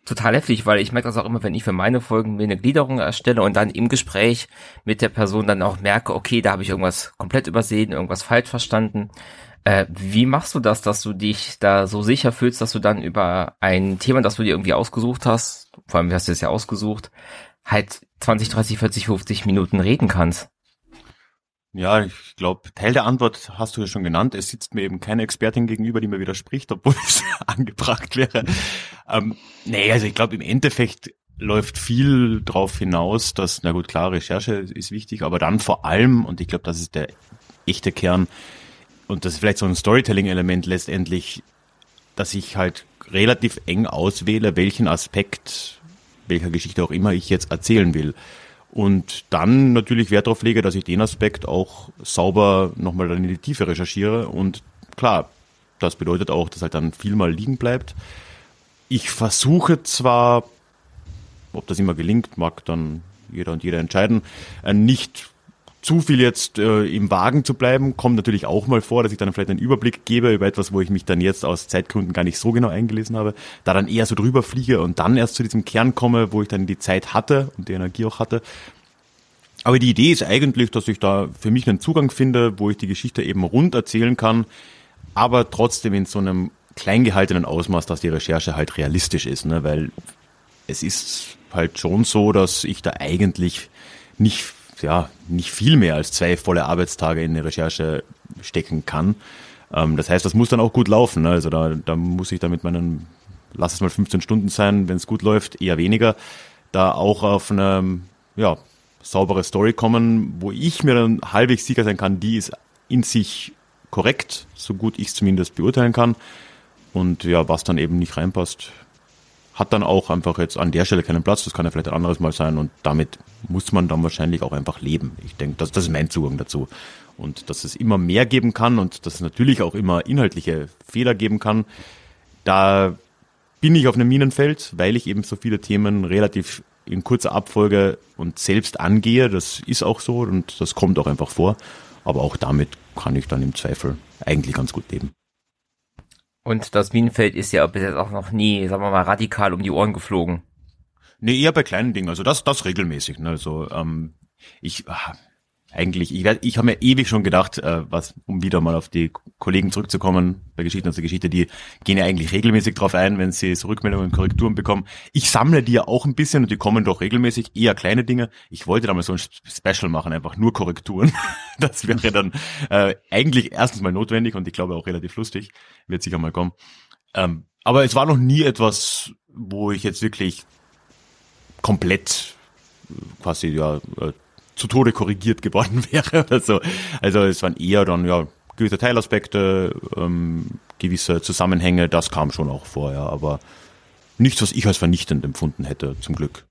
A: total heftig, weil ich merke das auch immer, wenn ich für meine Folgen mir eine Gliederung erstelle und dann im Gespräch mit der Person dann auch merke, okay, da habe ich irgendwas komplett übersehen, irgendwas falsch verstanden. Äh, wie machst du das, dass du dich da so sicher fühlst, dass du dann über ein Thema, das du dir irgendwie ausgesucht hast, vor allem hast du es ja ausgesucht, halt 20, 30, 40, 50 Minuten reden kannst?
D: Ja, ich glaube, Teil der Antwort hast du ja schon genannt. Es sitzt mir eben keine Expertin gegenüber, die mir widerspricht, obwohl es angebracht wäre. Ähm, nee, also ich glaube, im Endeffekt läuft viel drauf hinaus, dass, na gut, klar, Recherche ist wichtig, aber dann vor allem, und ich glaube, das ist der echte Kern, und das ist vielleicht so ein Storytelling-Element letztendlich, dass ich halt relativ eng auswähle, welchen Aspekt welcher Geschichte auch immer ich jetzt erzählen will. Und dann natürlich Wert darauf lege, dass ich den Aspekt auch sauber nochmal in die Tiefe recherchiere. Und klar, das bedeutet auch, dass halt dann viel mal liegen bleibt. Ich versuche zwar, ob das immer gelingt, mag dann jeder und jeder entscheiden, äh, nicht zu viel jetzt äh, im Wagen zu bleiben. Kommt natürlich auch mal vor, dass ich dann vielleicht einen Überblick gebe über etwas, wo ich mich dann jetzt aus Zeitgründen gar nicht so genau eingelesen habe. Da dann eher so drüber fliege und dann erst zu diesem Kern komme, wo ich dann die Zeit hatte und die Energie auch hatte. Aber die Idee ist eigentlich, dass ich da für mich einen Zugang finde, wo ich die Geschichte eben rund erzählen kann, aber trotzdem in so einem klein gehaltenen Ausmaß, dass die Recherche halt realistisch ist, ne? weil es ist halt schon so, dass ich da eigentlich nicht ja, nicht viel mehr als zwei volle Arbeitstage in eine Recherche stecken kann. Ähm, das heißt, das muss dann auch gut laufen. Ne? Also da, da muss ich da mit meinen, lass es mal 15 Stunden sein, wenn es gut läuft, eher weniger, da auch auf eine ja, saubere Story kommen, wo ich mir dann halbwegs sicher sein kann, die ist in sich korrekt, so gut ich es zumindest beurteilen kann. Und ja, was dann eben nicht reinpasst, hat dann auch einfach jetzt an der Stelle keinen Platz, das kann ja vielleicht ein anderes Mal sein und damit muss man dann wahrscheinlich auch einfach leben. Ich denke, das, das ist mein Zugang dazu. Und dass es immer mehr geben kann und dass es natürlich auch immer inhaltliche Fehler geben kann, da bin ich auf einem Minenfeld, weil ich eben so viele Themen relativ in kurzer Abfolge und selbst angehe. Das ist auch so und das kommt auch einfach vor. Aber auch damit kann ich dann im Zweifel eigentlich ganz gut leben.
A: Und das Minenfeld ist ja bis jetzt auch noch nie, sagen wir mal, radikal um die Ohren geflogen.
D: Nee, eher bei kleinen Dingen. Also das, das regelmäßig. Ne? Also ähm, ich ah, eigentlich, ich, ich habe mir ewig schon gedacht, äh, was, um wieder mal auf die Kollegen zurückzukommen, bei Geschichten aus der Geschichte, die gehen ja eigentlich regelmäßig drauf ein, wenn sie so Rückmeldungen und Korrekturen bekommen. Ich sammle die ja auch ein bisschen und die kommen doch regelmäßig, eher kleine Dinge. Ich wollte da mal so ein Special machen, einfach nur Korrekturen. Das wäre dann äh, eigentlich erstens mal notwendig und ich glaube auch relativ lustig, wird sicher mal kommen. Ähm, aber es war noch nie etwas, wo ich jetzt wirklich komplett äh, quasi ja äh, zu Tode korrigiert geworden wäre oder so. Also es waren eher dann ja gewisse Teilaspekte, ähm, gewisse Zusammenhänge, das kam schon auch vorher, aber nichts, was ich als vernichtend empfunden hätte, zum Glück.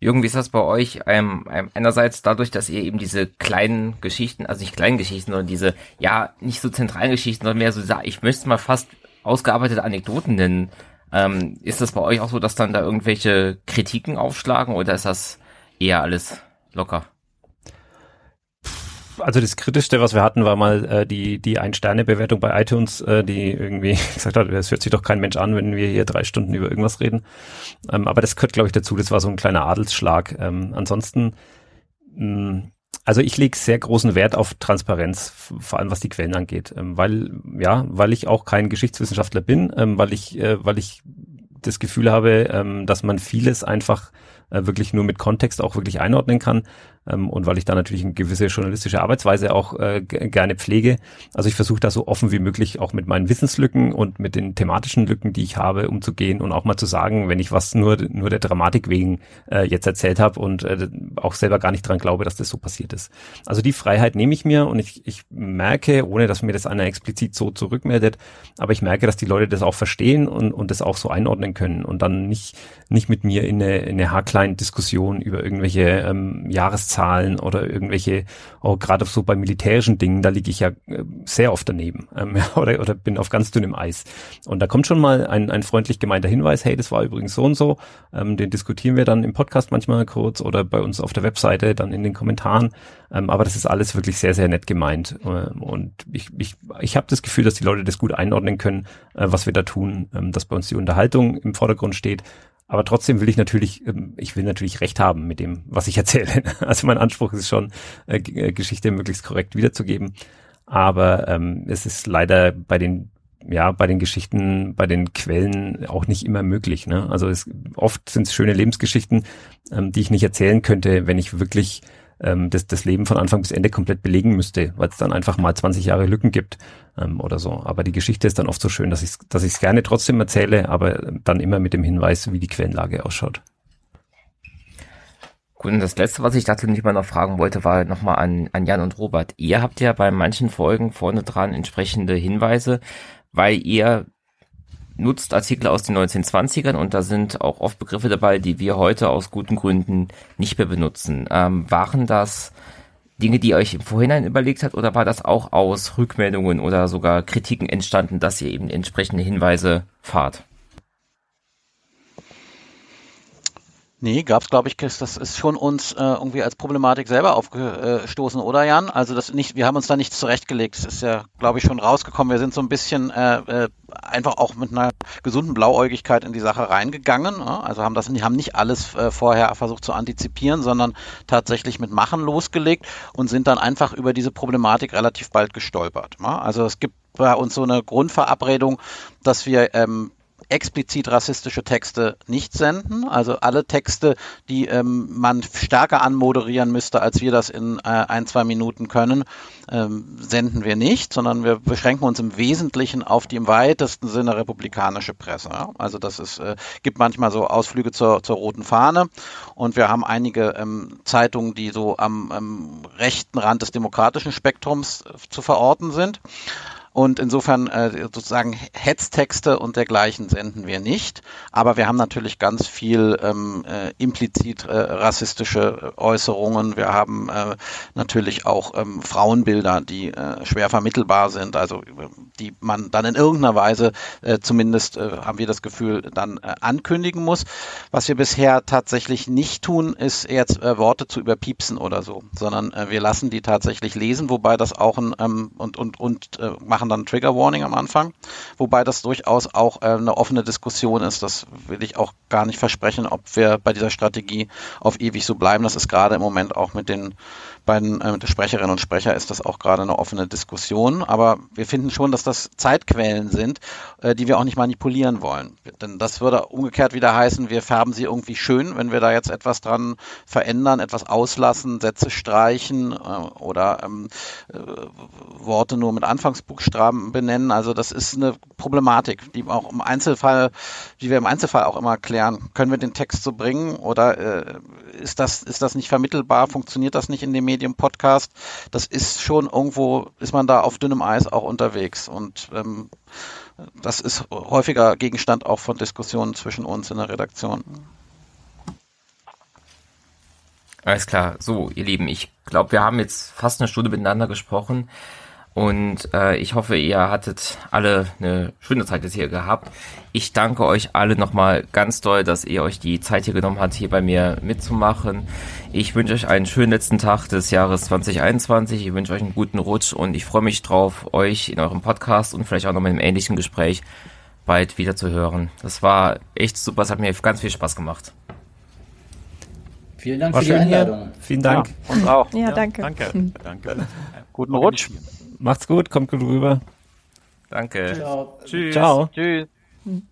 A: Jürgen, wie ist das bei euch? Ähm, ähm, einerseits dadurch, dass ihr eben diese kleinen Geschichten, also nicht kleinen Geschichten, sondern diese, ja, nicht so zentralen Geschichten, sondern mehr so, ich möchte es mal fast ausgearbeitete Anekdoten nennen. Ähm, ist das bei euch auch so, dass dann da irgendwelche Kritiken aufschlagen oder ist das eher alles locker.
F: Also das Kritischste, was wir hatten, war mal äh, die, die Ein-Sterne-Bewertung bei iTunes, äh, die irgendwie gesagt hat, es hört sich doch kein Mensch an, wenn wir hier drei Stunden über irgendwas reden. Ähm, aber das gehört, glaube ich, dazu. Das war so ein kleiner Adelsschlag. Ähm, ansonsten, mh, mm, also ich lege sehr großen Wert auf Transparenz, vor allem was die Quellen angeht, ähm, weil ja, weil ich auch kein Geschichtswissenschaftler bin, ähm, weil ich, äh, weil ich das Gefühl habe, ähm, dass man vieles einfach äh, wirklich nur mit Kontext auch wirklich einordnen kann ähm, und weil ich da natürlich eine gewisse journalistische Arbeitsweise auch äh, gerne pflege. Also ich versuche da so offen wie möglich auch mit meinen Wissenslücken und mit den thematischen Lücken, die ich habe, umzugehen und auch mal zu sagen, wenn ich was nur nur der Dramatik wegen äh, jetzt erzählt habe und äh, auch selber gar nicht dran glaube, dass das so passiert ist. Also die Freiheit nehme ich mir und ich, ich merke, ohne dass mir das einer explizit so zurückmeldet, aber ich merke, dass die Leute das auch verstehen und, und das auch so einordnen können und dann nicht nicht mit mir in eine, in eine haarkleine Diskussion über irgendwelche ähm, Jahreszahlen Zahlen oder irgendwelche, oh, gerade so bei militärischen Dingen, da liege ich ja äh, sehr oft daneben ähm, oder, oder bin auf ganz dünnem Eis. Und da kommt schon mal ein, ein freundlich gemeinter Hinweis, hey, das war übrigens so und so, ähm, den diskutieren wir dann im Podcast manchmal kurz oder bei uns auf der Webseite dann in den Kommentaren. Ähm, aber das ist alles wirklich sehr, sehr nett gemeint. Ähm, und ich, ich, ich habe das Gefühl, dass die Leute das gut einordnen können, äh, was wir da tun, ähm, dass bei uns die Unterhaltung im Vordergrund steht aber trotzdem will ich natürlich, ähm, ich will natürlich recht haben mit dem, was ich erzähle. Also mein Anspruch ist schon, äh, äh, Geschichte möglichst korrekt wiederzugeben. Aber ähm, es ist leider bei den ja, bei den Geschichten, bei den Quellen auch nicht immer möglich. Ne? Also es, oft sind es schöne Lebensgeschichten, ähm, die ich nicht erzählen könnte, wenn ich wirklich ähm, das, das Leben von Anfang bis Ende komplett belegen müsste, weil es dann einfach mal 20 Jahre Lücken gibt ähm, oder so. Aber die Geschichte ist dann oft so schön, dass ich es dass ich's gerne trotzdem erzähle, aber dann immer mit dem Hinweis, wie die Quellenlage ausschaut.
A: Gut, und das letzte, was ich dazu nicht mal noch fragen wollte, war nochmal an, an Jan und Robert. Ihr habt ja bei manchen Folgen vorne dran entsprechende Hinweise, weil ihr nutzt Artikel aus den 1920ern und da sind auch oft Begriffe dabei, die wir heute aus guten Gründen nicht mehr benutzen. Ähm, waren das Dinge, die ihr euch im Vorhinein überlegt habt oder war das auch aus Rückmeldungen oder sogar Kritiken entstanden, dass ihr eben entsprechende Hinweise fahrt?
B: Nee, gab's glaube ich, das ist schon uns äh, irgendwie als Problematik selber aufgestoßen, oder Jan? Also das nicht, wir haben uns da nichts zurechtgelegt. Das ist ja, glaube ich, schon rausgekommen. Wir sind so ein bisschen äh, äh, einfach auch mit einer gesunden Blauäugigkeit in die Sache reingegangen. Ja? Also haben das, haben nicht alles äh, vorher versucht zu antizipieren, sondern tatsächlich mit Machen losgelegt und sind dann einfach über diese Problematik relativ bald gestolpert. Ja? Also es gibt bei uns so eine Grundverabredung, dass wir ähm, explizit rassistische Texte nicht senden. Also alle Texte, die ähm, man stärker anmoderieren müsste, als wir das in äh, ein, zwei Minuten können, ähm, senden wir nicht, sondern wir beschränken uns im Wesentlichen auf die im weitesten Sinne republikanische Presse. Ja? Also das ist, äh, gibt manchmal so Ausflüge zur, zur roten Fahne und wir haben einige ähm, Zeitungen, die so am, rechten Rand des demokratischen Spektrums äh, zu verorten sind. Und insofern äh, sozusagen Hetztexte und dergleichen senden wir nicht. Aber wir haben natürlich ganz viel ähm, äh, implizit äh, rassistische Äußerungen. Wir haben äh, natürlich auch ähm, Frauenbilder, die äh, schwer vermittelbar sind, also die man dann in irgendeiner Weise äh, zumindest haben wir das Gefühl dann ankündigen muss. Was wir bisher tatsächlich nicht tun, ist jetzt Worte zu überpiepsen oder so, sondern wir lassen die tatsächlich lesen, wobei das auch ein ähm, und und und machen machen dann Trigger Warning am Anfang, wobei das durchaus auch äh, eine offene Diskussion ist. Das will ich auch gar nicht versprechen, ob wir bei dieser Strategie auf ewig so bleiben. Das ist gerade im Moment auch mit den beiden äh, Sprecherinnen und Sprecher ist das auch gerade eine offene Diskussion. Aber wir finden schon, dass das Zeitquellen sind, äh, die wir auch nicht manipulieren wollen. Denn das würde umgekehrt wieder heißen, wir färben sie irgendwie schön, wenn wir da jetzt etwas dran verändern, etwas auslassen, Sätze streichen äh, oder ähm, äh, Worte nur mit Anfangsbuchstaben benennen. Also das ist eine Problematik, die auch im Einzelfall, die wir im Einzelfall auch immer klären. Können wir den Text so bringen oder äh, ist das, ist das nicht vermittelbar? Funktioniert das nicht in dem Medium Podcast? Das ist schon irgendwo, ist man da auf dünnem Eis auch unterwegs und ähm, das ist häufiger Gegenstand auch von Diskussionen zwischen uns in der Redaktion.
A: Alles klar. So, ihr Lieben, ich glaube, wir haben jetzt fast eine Stunde miteinander gesprochen. Und äh, ich hoffe, ihr hattet alle eine schöne Zeit jetzt hier gehabt. Ich danke euch alle nochmal ganz doll, dass ihr euch die Zeit hier genommen habt, hier bei mir mitzumachen. Ich wünsche euch einen schönen letzten Tag des Jahres 2021. Ich wünsche euch einen guten Rutsch und ich freue mich drauf, euch in eurem Podcast und vielleicht auch noch mit einem ähnlichen Gespräch bald wieder zu hören. Das war echt super, es hat mir ganz viel Spaß gemacht.
E: Vielen Dank war für die Einladung. Hier.
F: Vielen Dank.
C: Ja, uns auch. Ja, danke.
D: Danke.
C: Hm.
D: Danke.
B: Guten Rutsch.
F: Macht's gut, kommt gut rüber.
A: Danke.
E: Ciao.
F: Tschüss. Ciao.
B: Tschüss.
C: Hm.